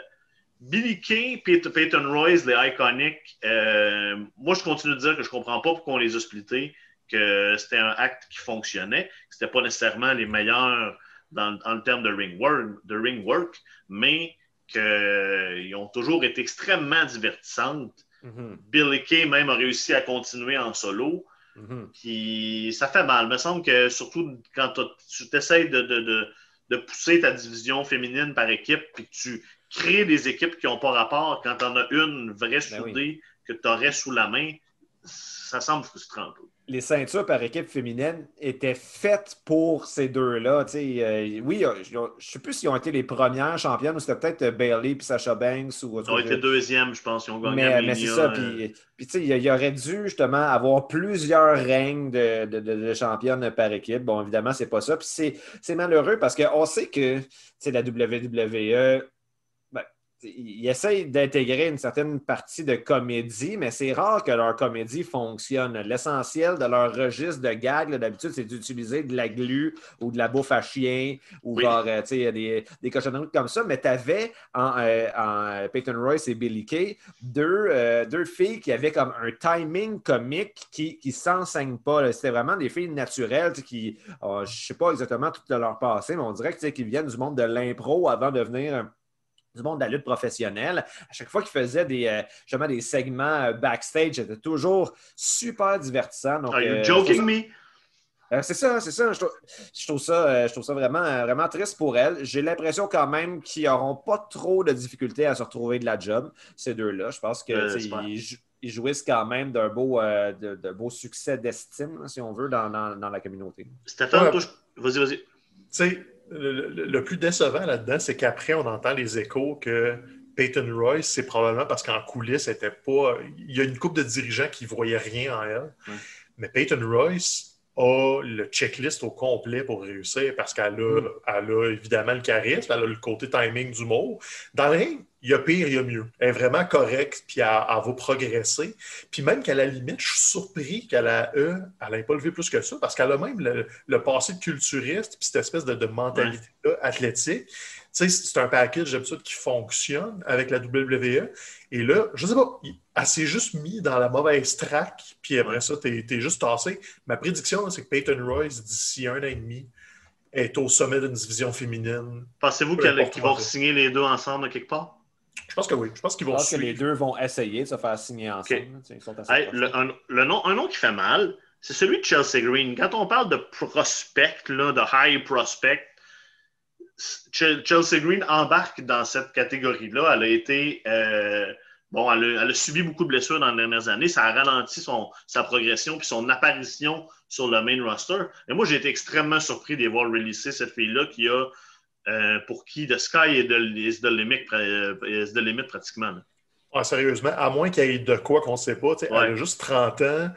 Billy Kay, Peyton Royce, les Iconic, euh, moi, je continue de dire que je ne comprends pas pourquoi on les a splittés, que c'était un acte qui fonctionnait, que ce n'était pas nécessairement les meilleurs dans, le terme de ring, work, de ring work, mais qu'ils ont toujours été extrêmement divertissantes. Mm-hmm. Billy Kay, même, a réussi à continuer en solo. Mhm. ça fait mal. Il me semble que surtout quand tu essaies de, pousser ta division féminine par équipe, puis que tu crées des équipes qui n'ont pas rapport, quand tu en as une vraie ben soudée que tu aurais sous la main, ça semble frustrant les ceintures par équipe féminine étaient faites pour ces deux-là. Euh, oui, je ne sais plus s'ils ont été les premières championnes ou c'était peut-être euh, Bailey et Sasha Banks. Ou, ils ont été deuxièmes, je pense. Ils ont gagné mais, mais c'est ça. Puis, il aurait dû justement avoir plusieurs règnes de, de, de, championnes par équipe. Bon, évidemment, c'est pas ça. Puis c'est malheureux parce qu'on sait que la WWE ils essayent d'intégrer une certaine partie de comédie, mais c'est rare que leur comédie fonctionne. L'essentiel de leur registre de gags, d'habitude, c'est d'utiliser de la glu ou de la bouffe à chien ou genre, euh, des, des cochonneries comme ça. Mais tu avais en, euh, Peyton Royce et Billy Kay deux, euh, deux filles qui avaient comme un timing comique qui ne s'enseigne pas. C'était vraiment des filles naturelles qui, oh, je ne sais pas exactement tout de leur passé, mais on dirait qu'ils viennent du monde de l'impro avant de venir du monde de la lutte professionnelle. À chaque fois qu'ils faisaient des, euh, des segments euh, backstage, c'était toujours super divertissant. Are you euh, joking me? c'est ça, c'est ça. Je trouve, ça. je trouve ça vraiment, vraiment triste pour elle. J'ai l'impression quand même qu'ils n'auront pas trop de difficultés à se retrouver de la job, ces deux-là. Je pense qu'ils ils jouissent quand même d'un beau, de, beau succès d'estime, si on veut, dans, la communauté. Stéphane, vas-y, vas-y. Tu sais, le, plus décevant là-dedans, c'est qu'après, on entend les échos que Peyton Royce, c'est probablement parce qu'en coulisses, était pas. Il y a une couple de dirigeants qui ne voyaient rien en elle. Mais Peyton Royce a le checklist au complet pour réussir parce qu'elle a, mm. a, évidemment le charisme, elle a le côté timing du mot. Dans le ring, il y a pire, il y a mieux. Elle est vraiment correcte, puis elle, va progresser. Puis même qu'à la limite, je suis surpris qu'elle a, elle n'ait pas levé plus que ça, parce qu'elle a même le, passé de culturiste, puis cette espèce de, mentalité athlétique. Tu sais, c'est un package d'habitude qui fonctionne avec la WWE. Et là, je ne sais pas, elle s'est juste mis dans la mauvaise track, puis après ça, tu es, juste tassé. Ma prédiction, c'est que Peyton Royce, d'ici un an et demi, est au sommet d'une division féminine. Pensez-vous qu'ils vont signer les deux ensemble quelque part? Je pense que oui. Je pense qu'ils vont Je pense que les deux vont essayer de se faire signer ensemble. le, nom, un nom qui fait mal, c'est celui de Chelsea Green. Quand on parle de prospect, là, de high prospect, Chelsea Green embarque dans cette catégorie-là. Elle a été euh, bon, elle a, subi beaucoup de blessures dans les dernières années. Ça a ralenti son, sa progression puis son apparition sur le main roster. Et moi, j'ai été extrêmement surpris de voir releaser cette fille-là qui a, euh, pour qui The Sky est de, de limite pratiquement. Ah, sérieusement, à moins qu'il y ait de quoi qu'on ne sait pas. Elle a juste 30 ans.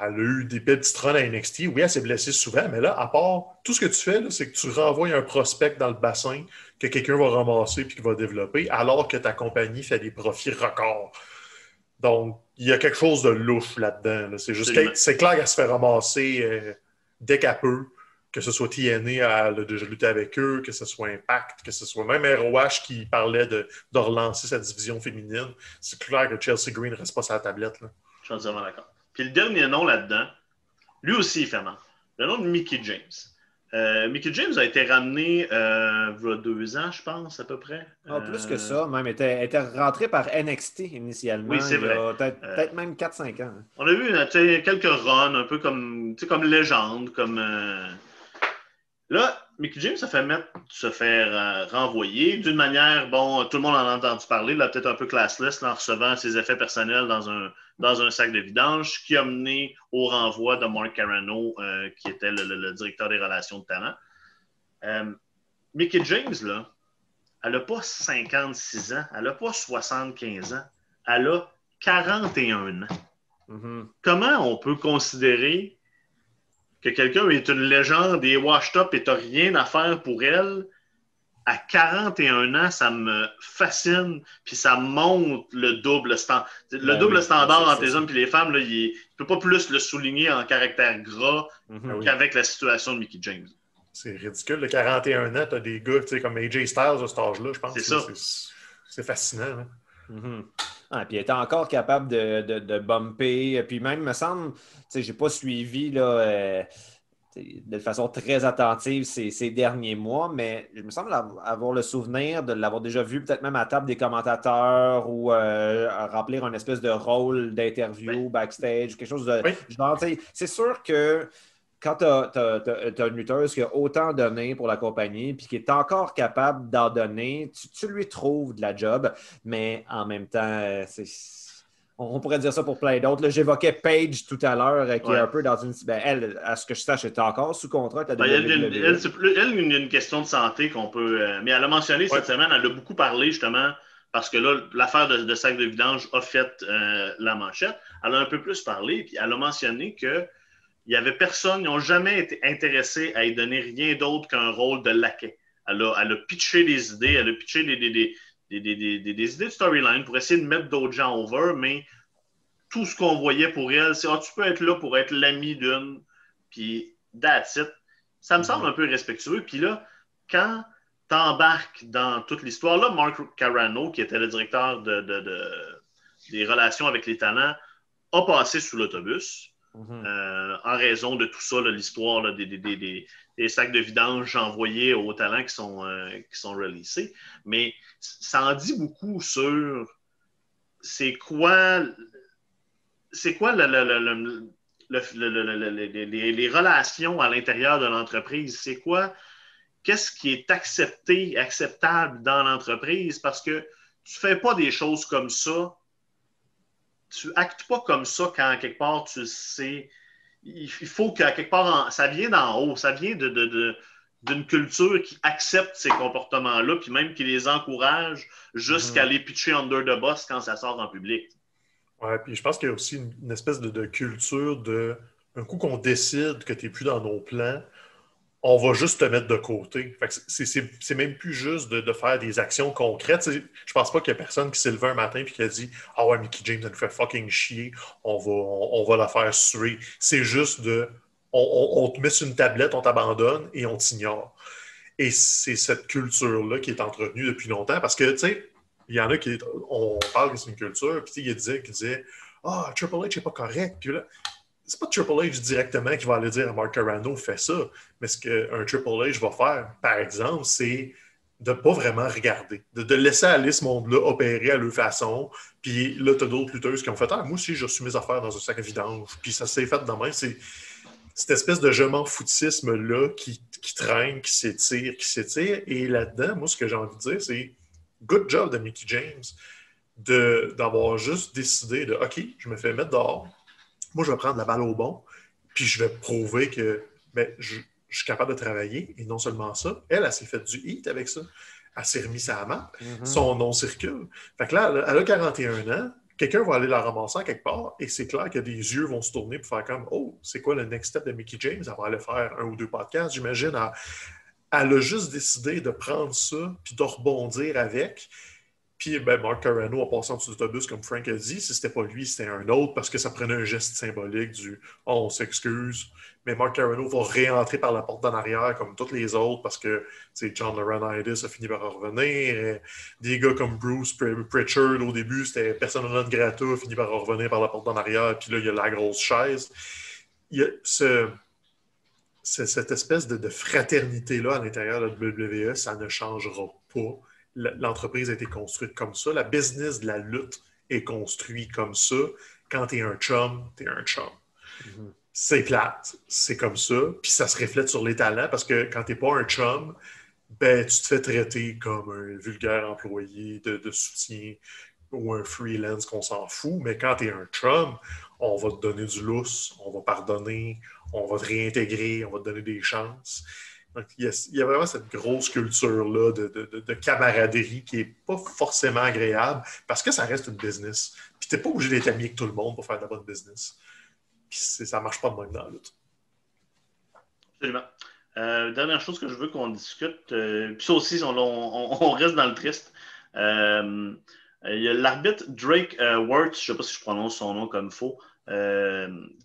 Elle a eu des petites runs à NXT. Oui, elle s'est blessée souvent, mais là, à part tout ce que tu fais, c'est que tu renvoies un prospect dans le bassin que quelqu'un va ramasser et qui va développer, alors que ta compagnie fait des profits records. Donc, il y a quelque chose de louche là-dedans. C'est juste c'est clair qu'elle se fait ramasser euh, dès qu'elle peut, que ce soit TNA, elle a déjà lutté avec eux, que ce soit Impact, que ce soit même ROH qui parlait de, de relancer sa division féminine. C'est clair que Chelsea Green ne reste pas sur la tablette. Là. Je suis entièrement d'accord. Puis le dernier nom là-dedans, lui aussi, il fait mal. Le nom de Mickey James. Euh, Mickey James a été ramené euh, il y a deux ans, je pense, à peu près. Ah, plus que ça, même. Il était, était rentré par NXT initialement. Oui, c'est vrai. Peut-être euh, même 4-5 ans. On a vu quelques runs, un peu comme, comme légende, comme. Là, Mickey James se fait mettre, se faire euh, renvoyer d'une manière, bon, tout le monde en a entendu parler, là, peut-être un peu classless, en recevant ses effets personnels dans un, dans un sac de vidange, qui a mené au renvoi de Mark Carano, euh, qui était le, directeur des relations de talent. Euh, Mickey James, là, elle n'a pas 56 ans, elle n'a pas 75 ans, elle a 41 ans. Mm-hmm. Comment on peut considérer que quelqu'un est une légende et washed up et tu rien à faire pour elle, à 41 ans, ça me fascine, puis ça montre le double, standard. le ben double standard entre les hommes et les femmes. Là, il ne peut pas plus le souligner en caractère gras mhm. qu'avec la situation de Mickey James. C'est ridicule. Le 41 ans, tu as des gars comme AJ Styles à cet âge-là, je pense. C'est ça. C'est fascinant. Hein. Ah, puis il était encore capable de, de, de bumper. Puis même, me semble, je n'ai pas suivi là, euh, de façon très attentive ces, derniers mois, mais je me semble avoir le souvenir de l'avoir déjà vu peut-être même à table des commentateurs ou euh, remplir un espèce de rôle d'interview backstage, quelque chose de genre. C'est sûr que quand tu as, une lutteuse qui a autant donné pour la compagnie, puis qui est encore capable d'en donner, tu, lui trouves de la job, mais en même temps, on pourrait dire ça pour plein d'autres. J'évoquais Paige tout à l'heure, euh, qui est un peu dans une. Ben, elle, à ce que je sache, est encore sous contrat. Ben, elle, elle, plus, elle, a une question de santé qu'on peut. Euh, mais elle a mentionné cette semaine, elle a beaucoup parlé justement, parce que là, l'affaire de, sac de vidange a fait euh, la manchette. Elle a un peu plus parlé, puis elle a mentionné que il n'y avait personne, ils n'ont jamais été intéressés à y donner rien d'autre qu'un rôle de laquais. Elle a, elle a pitché des idées, elle a pitché des, des, des, idées de storyline pour essayer de mettre d'autres gens over, mais tout ce qu'on voyait pour elle, c'est ah, tu peux être là pour être l'ami d'une, puis that's it. Ça me mm-hmm. semble un peu respectueux. Puis là, quand tu embarques dans toute l'histoire, là, Mark Carano, qui était le directeur de, des relations avec les talents, a passé sous l'autobus. Mhm. Euh, en raison de tout ça, l'histoire des, sacs de vidange envoyés aux talents qui sont, euh. Mais ça en dit beaucoup sur c'est quoi c'est quoi les, relations à l'intérieur de l'entreprise? C'est quoi? Qu'est-ce qui est accepté, acceptable dans l'entreprise? Parce que tu ne fais pas des choses comme ça tu actes pas comme ça quand quelque part tu sais. Il faut qu'à quelque part, ça vient d'en haut, ça vient de, d'une culture qui accepte ces comportements-là, puis même qui les encourage jusqu'à mhm. les pitcher under the boss quand ça sort en public. Ouais, puis je pense qu'il y a aussi une, espèce de, de, culture de un coup qu'on décide que tu n'es plus dans nos plans, on va juste te mettre de côté. C'est même plus juste de, faire des actions concrètes. Je pense pas qu'il y ait personne qui s'est levé un matin et qui a dit Ah ouais, Mickey James, elle nous fait fucking chier, on va, la faire suer. C'est juste de on, te met sur une tablette, on t'abandonne et on t'ignore. Et c'est cette culture-là qui est entretenue depuis longtemps parce que, tu sais, il y en a qui. On parle que c'est une culture, puis il disait, qui disait Ah, Triple H n'est pas correct. Puis là, c'est pas Triple H directement qui va aller dire à Mark Carano fais ça, mais ce qu'un Triple H va faire, par exemple, c'est de ne pas vraiment regarder, de, laisser aller ce monde-là opérer à leur façon. Puis là, tu as d'autres lutteuses qui ont fait Ah, moi aussi, j'ai reçu mes affaires dans un sac à vidange. Puis ça s'est fait dans C'est cette espèce de je m'en foutisme-là qui, qui, traîne, qui s'étire, qui s'étire. Et là-dedans, moi, ce que j'ai envie de dire, c'est good job de Mickey James. d'avoir juste décidé de OK, je me fais mettre dehors. Moi, je vais prendre la balle au bon, puis je vais prouver que ben, je, je suis capable de travailler. Et non seulement ça, elle, elle, s'est fait du hit avec ça. Elle s'est remise à la map. Mhm. Son nom circule. Fait que là, elle a- elle a 41 ans. Quelqu'un va aller la ramasser en quelque part et c'est clair que des yeux vont se tourner pour faire comme Oh, c'est quoi le next step de Mickey James? Elle va aller faire un ou deux podcasts, j'imagine. Elle, elle a juste décidé de prendre ça puis de rebondir avec. Puis ben, Mark Carano a passé en dessous de l'autobus, comme Frank a dit. Si c'était pas lui, c'était un autre parce que ça prenait un geste symbolique du Oh, on s'excuse. Mais Mark Carano va réentrer par la porte d'en arrière comme tous les autres parce que John Laurinaitis a fini par revenir. Des gars comme Bruce Pr- Pritchard, au début, c'était persona non grata, a fini par revenir par la porte d'en arrière. Puis là, il y a la grosse chaise. Il y a ce, ce- cette espèce de, de fraternité-là à l'intérieur de la WWE, ça ne changera pas. L'entreprise a été construite comme ça. La business de la lutte est construite comme ça. Quand tu es un chum, tu es un chum. Mhm. C'est plate, c'est comme ça. Puis ça se reflète sur les talents parce que quand tu n'es pas un chum, ben, tu te fais traiter comme un vulgaire employé de, de soutien ou un freelance qu'on s'en fout. Mais quand tu es un chum, on va te donner du lousse, on va pardonner, on va te réintégrer, on va te donner des chances. Donc, il y a, vraiment cette grosse culture-là de, de- de- de camaraderie qui n'est pas forcément agréable parce que ça reste une business. Puis tu n'es pas obligé d'être ami avec tout le monde pour faire de la bonne business. Puis ça ne marche pas de même dans la. Absolument. Euh, dernière chose que je veux qu'on discute, euh, puis ça aussi, on, reste dans le triste. Euh, il y a l'arbitre Drake Wirtz, je ne sais pas si je prononce son nom comme faux,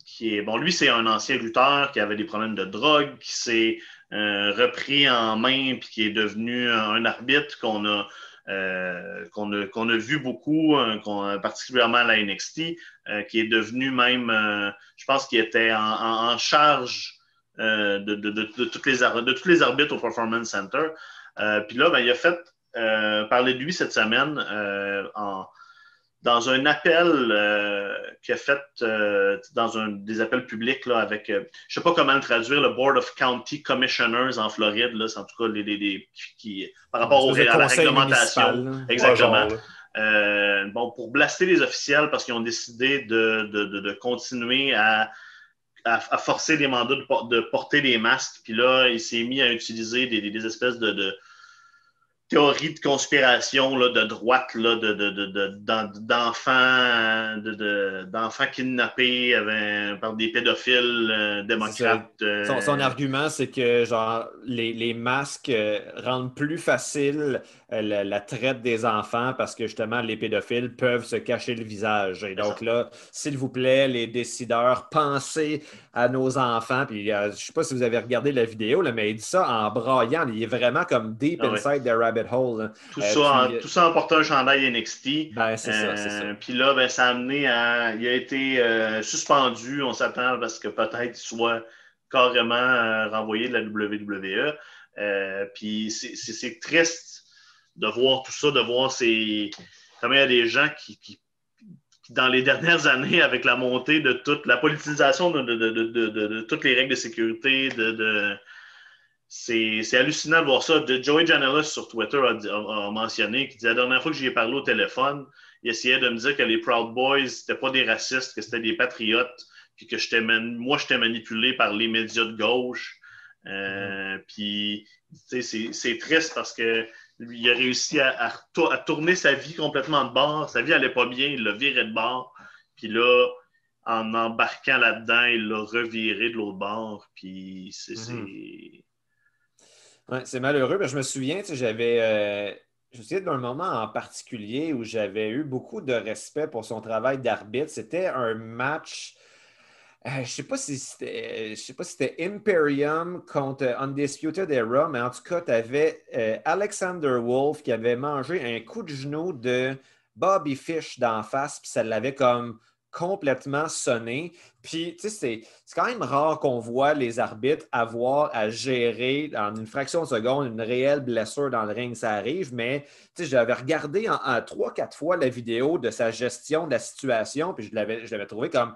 qui est, bon, lui, c'est un ancien lutteur qui avait des problèmes de drogue, qui s'est repris en main, puis qui est devenu un arbitre qu'on a, euh, qu'on a, qu'on a vu beaucoup, euh, particulièrement à la NXT, euh, qui est devenu même, euh, je pense qu'il était en, en- en charge euh, de, de, de, de toutes les, de tous les arbitres au Performance Center. Euh, Puis là, ben, il a fait euh, parler de lui cette semaine euh, en, dans un appel euh, qu'il a fait euh, dans un, des appels publics là, avec, euh, je ne sais pas comment le traduire, le Board of County Commissioners en Floride, là, c'est en tout cas les, les- les- qui, par rapport au- Une espèce à la réglementation. Exactement. Ouais, genre, là. Euh, bon, pour blaster les officiels parce qu'ils ont décidé de, de, de, de continuer à, à, à forcer les mandats de, por- de porter des masques. Puis là, il s'est mis à utiliser des, des- des espèces de, de théories de conspiration là, de droite, là, de, de, de, de- d'en- d'enfants, de, de- d'enfants kidnappés euh, par des pédophiles euh, démocrates. euh, Son, son argument, c'est que genre les, les masques euh, rendent plus facile euh, la, la traite des enfants parce que justement les pédophiles peuvent se cacher le visage. Et donc là, s'il vous plaît, les décideurs, pensez à nos enfants. Puis euh, je ne sais pas si vous avez regardé la vidéo, là, mais il dit ça en braillant. Il est vraiment comme deep Ah inside the rabbit hole. là. tout, euh, ça, puis, en, euh, tout ça en portant un chandail NXT. Ben, c'est ça, c'est ça. Euh, Puis là, ben, ça a amené à. Il a été euh, suspendu. On s'attend parce que peut-être soit carrément euh, renvoyé de la WWE. Euh, puis c'est triste de voir tout ça, de voir ces. Comment il y a des gens qui, qui- dans les dernières années, avec la montée de toute la politisation de, de- de- de- toutes les règles de sécurité, de. c'est hallucinant de voir ça. De Joey Janela sur Twitter a, mentionné qu'il dit la dernière fois que j'y ai parlé au téléphone, il essayait de me dire que les Proud Boys, c'était pas des racistes, que c'était des patriotes, puis que moi, j'étais manipulé par les médias de gauche. Euh, Puis, c'est- triste parce que il a réussi à, à retour- à tourner sa vie complètement de bord. Sa vie allait pas bien, il l'a viré de bord. Puis là, en embarquant là-dedans, il l'a reviré de l'autre bord. Puis c'est. Mhm. c'est- Ouais, c'est malheureux. mais je me souviens, tu sais, j'avais. euh, je me souviens d'un moment en particulier où j'avais eu beaucoup de respect pour son travail d'arbitre. C'était un match. Euh, je sais pas si c'était sais pas si c'était Imperium contre Undisputed Era, mais en tout cas, tu avais Alexander Wolf qui avait mangé un coup de genou de Bobby Fish d'en face, puis ça l'avait comme complètement sonné. Puis, tu sais, c'est quand même rare qu'on voit les arbitres avoir à gérer en une fraction de seconde une réelle blessure dans le ring. Ça arrive, mais tu sais, j'avais regardé en, trois, quatre fois la vidéo de sa gestion de la situation, puis je l'avais trouvé comme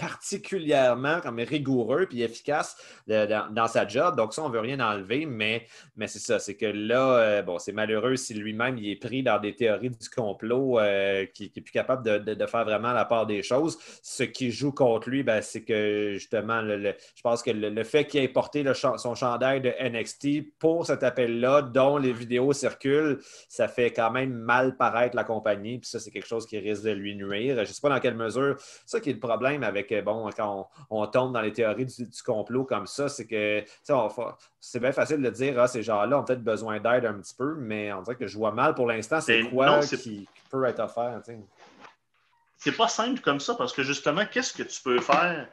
particulièrement comme rigoureux puis efficace dans, sa job. Donc, ça, on ne veut rien enlever, mais, mais c'est ça. C'est que là, euh, bon, c'est malheureux si lui-même il est pris dans des théories du complot euh, qui n'est plus capable de, faire vraiment la part des choses. Ce qui joue contre lui, ben, c'est que justement, je pense que le, fait qu'il ait porté son chandail de NXT pour cet appel-là, dont les vidéos circulent, ça fait quand même mal paraître la compagnie. Puis ça, c'est quelque chose qui risque de lui nuire. Je ne sais pas dans quelle mesure. Ça qui est le problème avec bon, quand on, tombe dans les théories du, complot comme ça, c'est que c'est bien facile de dire ah, ces gens-là ont peut-être besoin d'aide un petit peu, mais on dirait que je vois mal pour l'instant, c'est quoi qui, peut être offert. C'est pas simple comme ça parce que justement, qu'est-ce que tu peux faire?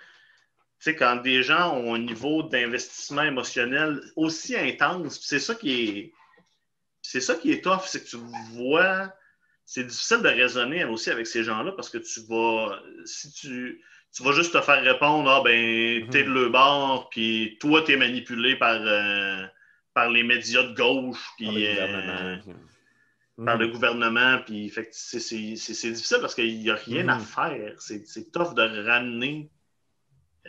Tu sais, quand des gens ont un niveau d'investissement émotionnel aussi intense, c'est ça qui est. C'est ça qui est tough, c'est que tu vois. C'est difficile de raisonner aussi avec ces gens-là parce que tu vas. Si tu tu vas juste te faire répondre Ah, ben, mhm. t'es de le bord, puis toi, t'es manipulé par, euh, par les médias de gauche, puis. Par le gouvernement. puis c'est difficile parce qu'il n'y a rien à mhm. faire. C'est tough de ramener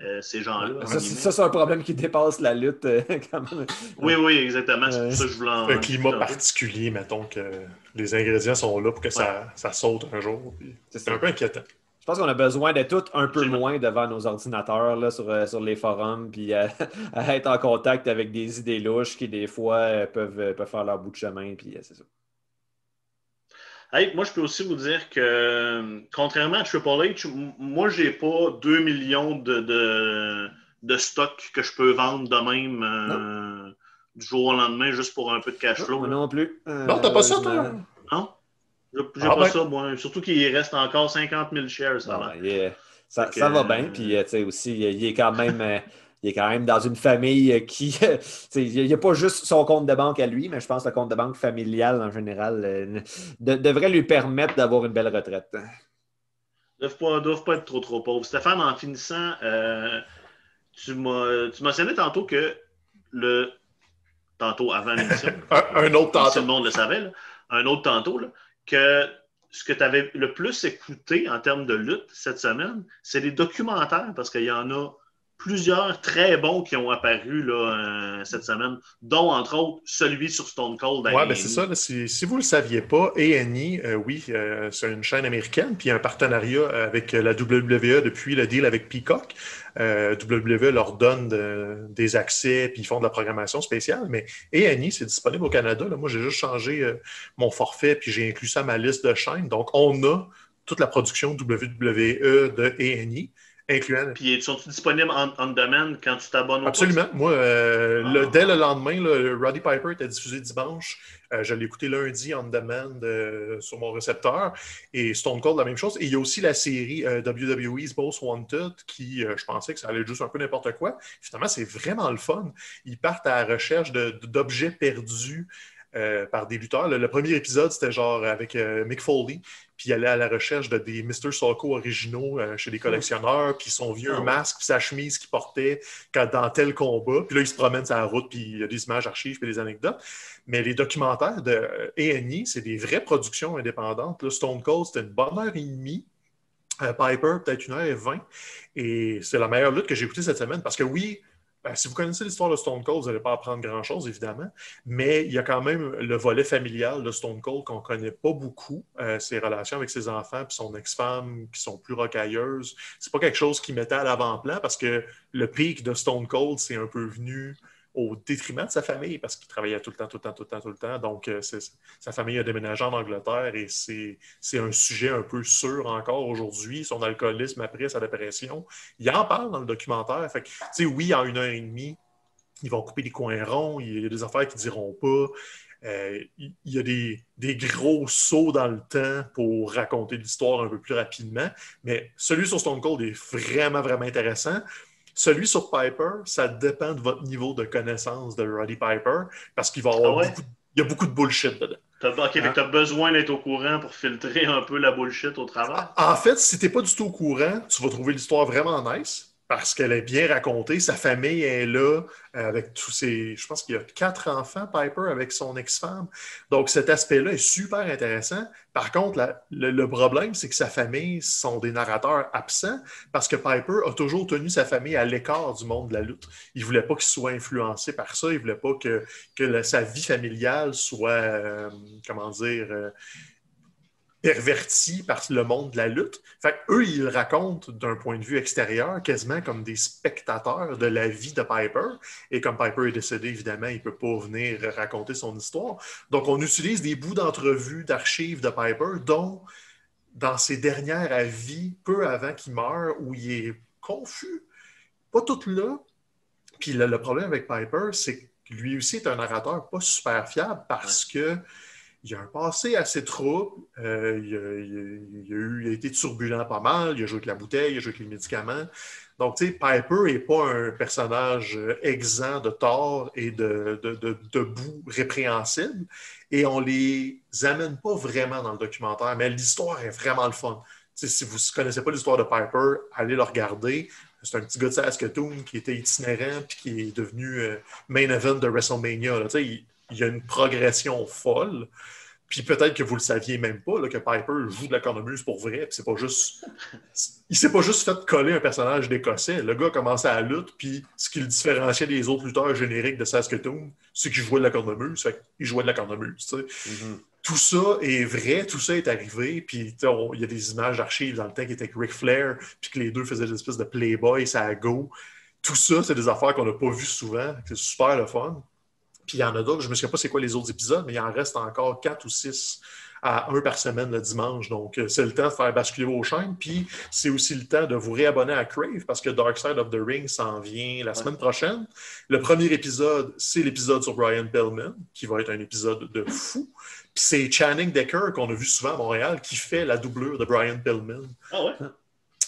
euh, ces gens-là. Ça, c'est un problème qui dépasse la lutte. Euh, <laughs> oui, oui, exactement. C'est pour ça que je voulais en... Un climat particulier, mettons que les ingrédients sont là pour que ça, ça, saute un jour. C'est un peu inquiétant. Je pense qu'on a besoin d'être tout un peu moins devant nos ordinateurs là, sur, euh, sur les forums, puis euh, <laughs> à être en contact avec des idées louches qui, des fois, euh, peuvent, peuvent faire leur bout de chemin, puis c'est ça. moi, je peux aussi vous dire que, contrairement à Triple H, moi, j'ai pas 2 millions de, de, de stocks que je peux vendre de même du jour au lendemain juste pour un peu de cash flow. Non, non plus. non, t'as pas ça, toi? Non? J'ai ah pas ça, moi. Surtout qu'il reste encore 50 000 shares. Ça, ça, va bien. Puis, euh, tu sais, aussi, il est quand même. Euh, il est quand même dans une famille qui. <laughs> il n'y a pas juste son compte de banque à lui, mais je pense que le compte de banque familial en général euh, devrait lui permettre d'avoir une belle retraite. Ils ne doivent, pas être trop trop pauvres. Stéphane, en finissant, tu m'as mentionné tantôt que le. Tantôt avant l'émission. <laughs> un, autre tantôt. Tout le monde le savait, là, un autre tantôt, là, que ce que tu avais le plus écouté en termes de lutte cette semaine, c'est les documentaires, parce qu'il y en a plusieurs très bons qui ont apparu là, euh, cette semaine, dont entre autres celui sur Stone Cold. Oui, ben c'est ça. si, vous ne le saviez pas, A&E, euh, oui, euh, c'est une chaîne américaine, puis un partenariat avec la WWE depuis le deal avec Peacock. WWE leur donne des accès, puis ils font de la programmation spéciale, mais A&E, c'est disponible au Canada. Moi, j'ai juste changé mon forfait, puis j'ai inclus ça à ma liste de chaînes. Donc, on a toute la production WWE de A&E incluant. Puis sont-ils disponibles en, on demand quand tu t'abonnes au Absolument. Moi, euh, le, ah. dès le lendemain, le Roddy Piper était diffusé dimanche. Euh, je l'ai écouté lundi on demand euh, sur mon récepteur. Et Stone Cold, la même chose. Et il y a aussi la série WWE's Most Wanted qui, je pensais que ça allait juste un peu n'importe quoi. Finalement, c'est vraiment le fun. Ils partent à la recherche d'objets perdus. Par des lutteurs. Le, premier épisode, c'était genre avec Mick Foley, puis il allait à la recherche de des Mr. Socko originaux euh, chez les collectionneurs, puis son vieux ah masque, puis sa chemise qu'il portait quand, dans tel combat. Puis là, il se promène sur la route, puis il y a des images archives, puis des anecdotes. Mais les documentaires de A&E, c'est des vraies productions indépendantes. Stone Cold, c'était une bonne heure et demie. Euh, Piper, peut-être une heure et vingt. Et c'est la meilleure lutte que j'ai écoutée cette semaine parce que oui, si vous connaissez l'histoire de Stone Cold, vous n'allez pas apprendre grand-chose, évidemment, mais il y a quand même le volet familial de Stone Cold qu'on ne connaît pas beaucoup, euh, ses relations avec ses enfants puis son ex-femme qui sont plus rocailleuses. C'est pas quelque chose qui mettait à l'avant-plan parce que le pic de Stone Cold, c'est un peu venu au détriment de sa famille parce qu'il travaillait tout le temps, tout le temps, tout le temps, tout le temps. Donc, euh, sa famille a déménagé en Angleterre et c'est un sujet un peu sûr encore aujourd'hui. Son alcoolisme après, sa dépression. Il en parle dans le documentaire. Fait que, oui, en une heure et demie, ils vont couper des coins ronds. Il y a des affaires qu'ils diront pas. Euh, il y a des, des, gros sauts dans le temps pour raconter l'histoire un peu plus rapidement. Mais celui sur Stone Cold est vraiment, vraiment intéressant. Celui sur Piper, ça dépend de votre niveau de connaissance de Roddy Piper, parce qu'il va avoir ah beaucoup, il y a beaucoup de bullshit dedans. OK, tu as besoin d'être au courant pour filtrer un peu la bullshit au travail. En fait, si tu n'es pas du tout au courant, tu vas trouver l'histoire vraiment nice. Parce qu'elle est bien racontée. Sa famille est là euh, avec tous ses. Je pense qu'il y a quatre enfants, Piper, avec son ex-femme. Donc, cet aspect-là est super intéressant. Par contre, le, problème, c'est que sa famille sont des narrateurs absents parce que Piper a toujours tenu sa famille à l'écart du monde de la lutte. Il ne voulait pas qu'il soit influencé par ça. Il ne voulait pas que, que sa vie familiale soit, euh, comment dire, euh, pervertis par le monde de la lutte. Fait eux, ils racontent d'un point de vue extérieur, quasiment comme des spectateurs de la vie de Piper. Et comme Piper est décédé, évidemment, il ne peut pas venir raconter son histoire. Donc, on utilise des bouts d'entrevues, d'archives de Piper, dont dans ses dernières avis, peu avant qu'il meure, où il est confus. Pas tout là. Puis le, le problème avec Piper, c'est que lui aussi est un narrateur pas super fiable parce que il a un passé assez trouble. Euh, il, a, été turbulent pas mal. Il a joué avec la bouteille, il a joué avec les médicaments. Donc, tu sais, Piper n'est pas un personnage euh, exempt de tort et de, de, de, bout répréhensible. Et on les amène pas vraiment dans le documentaire, mais l'histoire est vraiment le fun. si vous ne connaissez pas l'histoire de Piper, allez le regarder. C'est un petit gars de Saskatoon qui était itinérant puis qui est devenu euh, main event de WrestleMania. il, il y a une progression folle. Puis peut-être que vous le saviez même pas, que Piper joue de la cornemuse pour vrai. Puis c'est pas juste. Il s'est pas juste fait coller un personnage d'Écossais. Le gars a commencé à la lutte, puis ce qui le différenciait des autres lutteurs génériques de Saskatoon, c'est qu'il jouait de la cornemuse. Fait qu'il jouait de la cornemuse. Mm-hmm. Tout ça est vrai, tout ça est arrivé. Puis il y a des images d'archives dans le temps qui étaient avec Ric Flair, puis que les deux faisaient des espèces de Playboy, ça a go. Tout ça, c'est des affaires qu'on n'a pas vues souvent. C'est super le fun. Puis il y en a d'autres, je ne me souviens pas c'est quoi les autres épisodes, mais il en reste encore quatre ou six à un par semaine le dimanche. Donc, euh, c'est le temps de faire basculer vos chaînes. Puis, c'est aussi le temps de vous réabonner à Crave parce que Dark Side of the Ring s'en vient la semaine prochaine. Le premier épisode, c'est l'épisode sur Brian Pillman, qui va être un épisode de fou. Puis, c'est Channing Decker, qu'on a vu souvent à Montréal, qui fait la doublure de Brian Pillman. Ah ouais?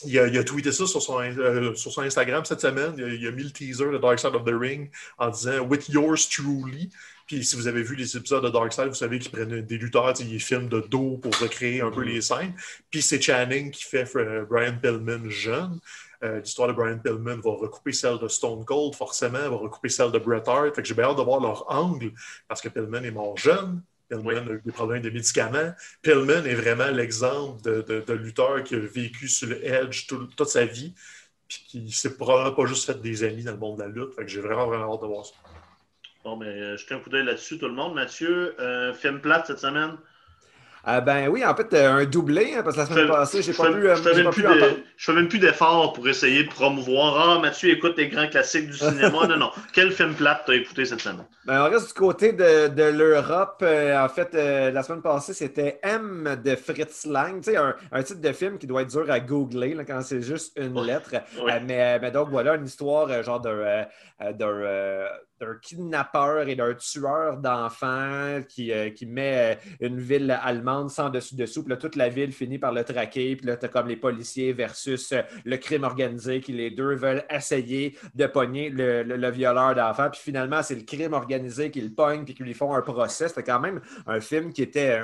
Il a, tweeté ça sur son, euh, sur son Instagram cette semaine. Il a, mis le teaser de Dark Side of the Ring en disant With yours truly. Puis si vous avez vu les épisodes de Dark Side, vous savez qu'il prennent des lutteurs, ils filment de dos pour recréer un peu mm-hmm. les scènes. Puis c'est Channing qui fait euh, Brian Pillman jeune. Euh, l'histoire de Brian Pillman va recouper celle de Stone Cold, forcément, va recouper celle de Bret Hart. Fait que j'ai bien hâte de voir leur angle parce que Pillman est mort jeune. Pillman a eu des problèmes de médicaments. Pillman est vraiment l'exemple de, lutteur qui a vécu sur le edge toute sa vie, puis qui s'est probablement pas juste fait des amis dans le monde de la lutte. Fait que j'ai vraiment, vraiment hâte de voir ça. Bon, mais euh, jetez un coup d'œil là-dessus, tout le monde. Mathieu, euh, film plate cette semaine? Ah ben oui, en fait, euh, un doublé, hein, parce que la semaine passée, j'ai pas, pu, je fais même, plus fais même plus d'efforts pour essayer de promouvoir. Ah, Mathieu écoute les grands classiques du cinéma. <laughs> non, non. Quel film plate t'as écouté cette semaine? Ben, on reste du côté de, de l'Europe. en fait, la semaine passée, c'était M de Fritz Lang. Tu sais, un, un, titre de film qui doit être dur à googler là, quand c'est juste une lettre. mais, mais, donc, voilà, une histoire genre d'un d'un kidnappeur et d'un tueur d'enfants qui, euh, qui, met euh, une ville allemande sans dessus-dessous. Puis là, toute la ville finit par le traquer. Puis là, tu as comme les policiers versus euh, le crime organisé qui les deux veulent essayer de pogner le, le, violeur d'enfants. Puis finalement, c'est le crime organisé qui le pogne puis qui lui font un procès. C'était quand même un film qui était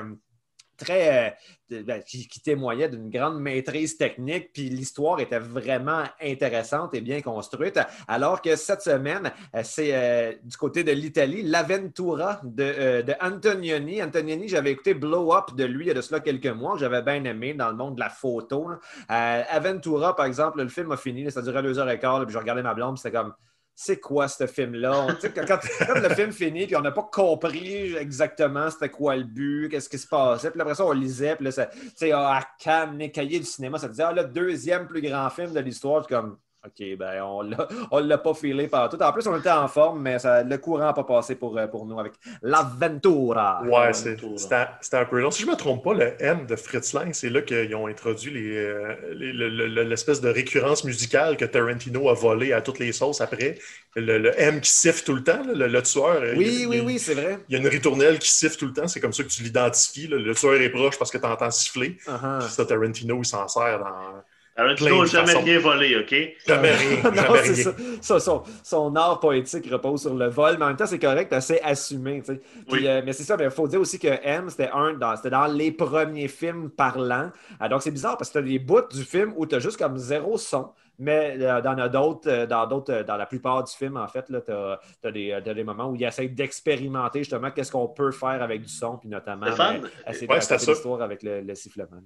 très. Euh, ben, qui, témoignait d'une grande maîtrise technique, puis l'histoire était vraiment intéressante et bien construite. Alors que cette semaine, euh, c'est euh, du côté de l'Italie, l'Aventura de, de, Antonioni. Antonioni, j'avais écouté Blow Up de lui il y a de cela quelques mois, j'avais bien aimé dans le monde de la photo. Aventura, par exemple, le film a fini, ça durait deux heures et quart, puis je regardais ma blonde, c'était comme c'est quoi ce film-là? <laughs> Quand, le film finit, puis on n'a pas compris exactement c'était quoi le but, qu'est-ce qui se passait. Puis après ça, on lisait, puis là, ça, à Cannes, les cahiers du cinéma, ça disait, ah, le deuxième plus grand film de l'histoire. comme, OK, ben on <laughs> ne l'a pas filé partout. En plus, on était en forme, mais le courant n'a pas passé pour, euh, pour nous avec l'Aventura. Ouais, c'était un peu long. Si je ne me trompe pas, le M de Fritz Lang, c'est là qu'ils ont introduit euh, l'espèce de récurrence musicale que Tarantino a volé à toutes les sauces après. Le, M qui siffle tout le temps, le, tueur. Oui, oui, oui, c'est vrai. Il y a une ritournelle qui siffle tout le temps. C'est comme ça que tu l'identifies. Le tueur est proche parce que tu entends siffler. Uh-huh. ça, Tarantino, il s'en sert dans Tarantino n'a jamais rien volé, OK? Jamais rien. <laughs> non, jamais c'est rien. ça. Ça, son, son art poétique repose sur le vol, mais en même temps, c'est correct, assez assumé. tu sais. Puis, Oui. euh, mais c'est ça, il faut dire aussi que M, c'était un dans, c'était dans les premiers films parlants. Ah, donc, c'est bizarre parce que tu as des bouts du film où tu as juste comme zéro son. Mais euh, dans, a d'autres, euh, dans d'autres, euh, dans la plupart du film, en fait, tu as, des, euh, t'as des moments où il essaie d'expérimenter justement qu'est-ce qu'on peut faire avec du son, puis notamment Stéphane? essayer Ouais, de c'était raconter ça. l'histoire avec le, le sifflement.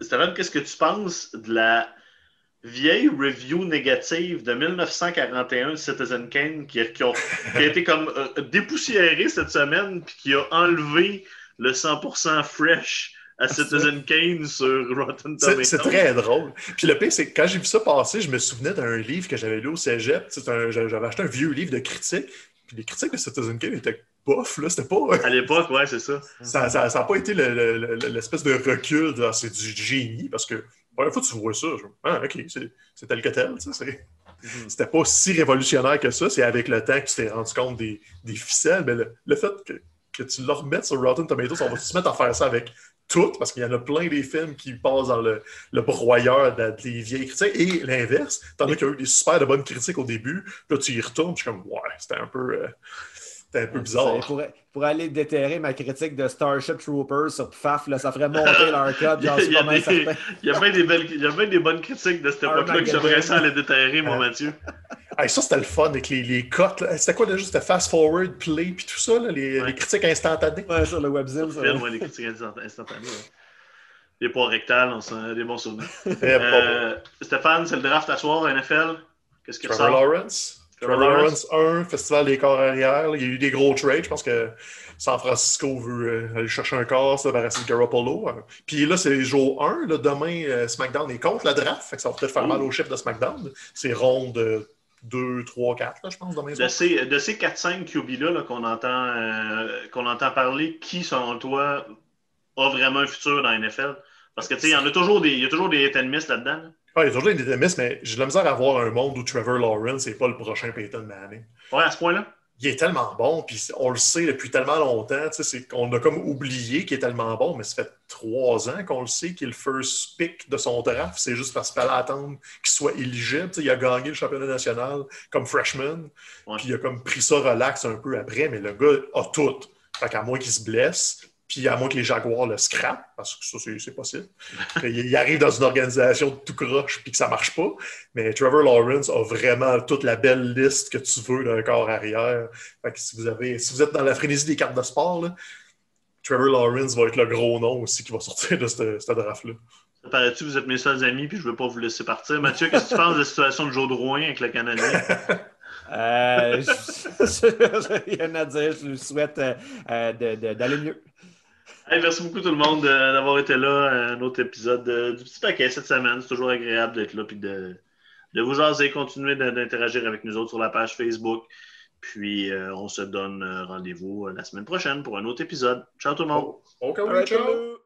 Stéphane, qu'est-ce que tu penses de la vieille review négative de 1941 de Citizen Kane qui, a- qui ont- qui a été comme euh, dépoussiérée cette semaine puis qui a enlevé le 100% fresh à Citizen Kane sur Rotten Tomatoes? c'est très drôle. Puis le pire, c'est que quand j'ai vu ça passer, je me souvenais d'un livre que j'avais lu au cégep. J'avais acheté un vieux livre de critiques. Puis les critiques de Citizen Kane étaient bof, là. C'était pas. À l'époque, ouais, c'est ça. <laughs> Ça n'a ça, pas été le- le- le- l'espèce de recul, de, Ah, c'est du génie, parce que la fois que tu vois ça, je ah, ok, c'est tel que tel. tu sais, Mhm. C'était pas si révolutionnaire que ça, c'est avec le temps que tu t'es rendu compte des, des ficelles, mais le, le fait que, que tu le remettes sur Rotten Tomatoes, on va se mettre à faire ça avec tout, parce qu'il y en a plein des films qui passent dans le, le broyeur de- des vieilles critiques, et l'inverse, t'en as qui ont eu des super de bonnes critiques au début, puis là tu y retournes, puis je suis comme, ouais, c'était un peu... euh, c'était un peu bizarre. Pour, pour aller déterrer ma critique de Starship Troopers sur PFAF, là, ça ferait monter leur code, <laughs> Il y a des-. Il y a bien des, belles- il y a bien des bonnes critiques de cette époque-là que j'aimerais ça aller déterrer, mon Mathieu. <laughs> Hey, ça, c'était le fun avec les, les cotes. là. C'était quoi déjà? C'était fast forward, play, puis tout ça, là, les, Ouais. les critiques instantanées? Ouais, sur le webzine, ça. Ouais, les critiques instant- instantanées. Les poids rectales, on s'en a des bons souvenirs. <laughs> Eh, Euh, Stéphane, c'est le draft à soir, NFL. Qu'est-ce. Trevor ressort? Lawrence. Trevor Lawrence. Lawrence 1, Festival des corps arrière. là. Il y a eu des gros trades. Je pense que San Francisco veut euh, aller chercher un corps, ça va rester Garoppolo. hein. Puis là, c'est jour 1. Là, demain, euh, SmackDown est contre la draft. Fait que ça va peut-être faire mal au chef de SmackDown. C'est ronde euh, 2, 3, 4, là, je pense, demain De ces, de ces 4-5 QB-là là, qu'on entend, euh, qu'on entend parler, qui, selon toi, a vraiment un futur dans la NFL? Parce que, tu sais, il y en a toujours des, il y a toujours des hit and miss là-dedans. là. Ah, il y a toujours des mais j'ai de la misère à voir un monde où Trevor Lawrence n'est pas le prochain Peyton Manning. Ouais, à ce point-là. il est tellement bon, puis on le sait depuis tellement longtemps, tu sais, c'est qu'on a comme oublié qu'il est tellement bon, mais ça fait trois ans qu'on le sait qu'il est le first pick de son draft. C'est juste parce qu'il fallait attendre qu'il soit éligible. Il a gagné le championnat national comme freshman, Ouais. puis il a comme pris ça relax un peu après, mais le gars a tout. Fait qu'à moins qu'il se blesse, puis à moins que les Jaguars le scrapent, parce que ça, c'est- possible. <laughs> il, il arrive dans une organisation de tout croche, puis que ça marche pas. Mais Trevor Lawrence a vraiment toute la belle liste que tu veux d'un corps arrière. Fait que si vous, avez, si vous êtes dans la frénésie des cartes de sport, là, Trevor Lawrence va être le gros nom aussi qui va sortir de ce ce draft-là. Ça paraît-tu, vous êtes mes seuls amis, puis je ne veux pas vous laisser partir? Mathieu, qu'est-ce que tu penses de la situation de Joe Drouin avec le Canadien? <laughs> Euh, <laughs> je- je- J'ai rien à dire. Je lui souhaite euh, euh, d'aller mieux. Hey, merci beaucoup tout le monde euh, d'avoir été là. Un autre épisode euh, du petit paquet cette semaine. C'est toujours agréable d'être là puis de, de vous jaser, continuer de- d'interagir avec nous autres sur la page Facebook. Puis euh, on se donne euh, rendez-vous euh, la semaine prochaine pour un autre épisode. Ciao tout le monde! OK, All right, ciao! hello.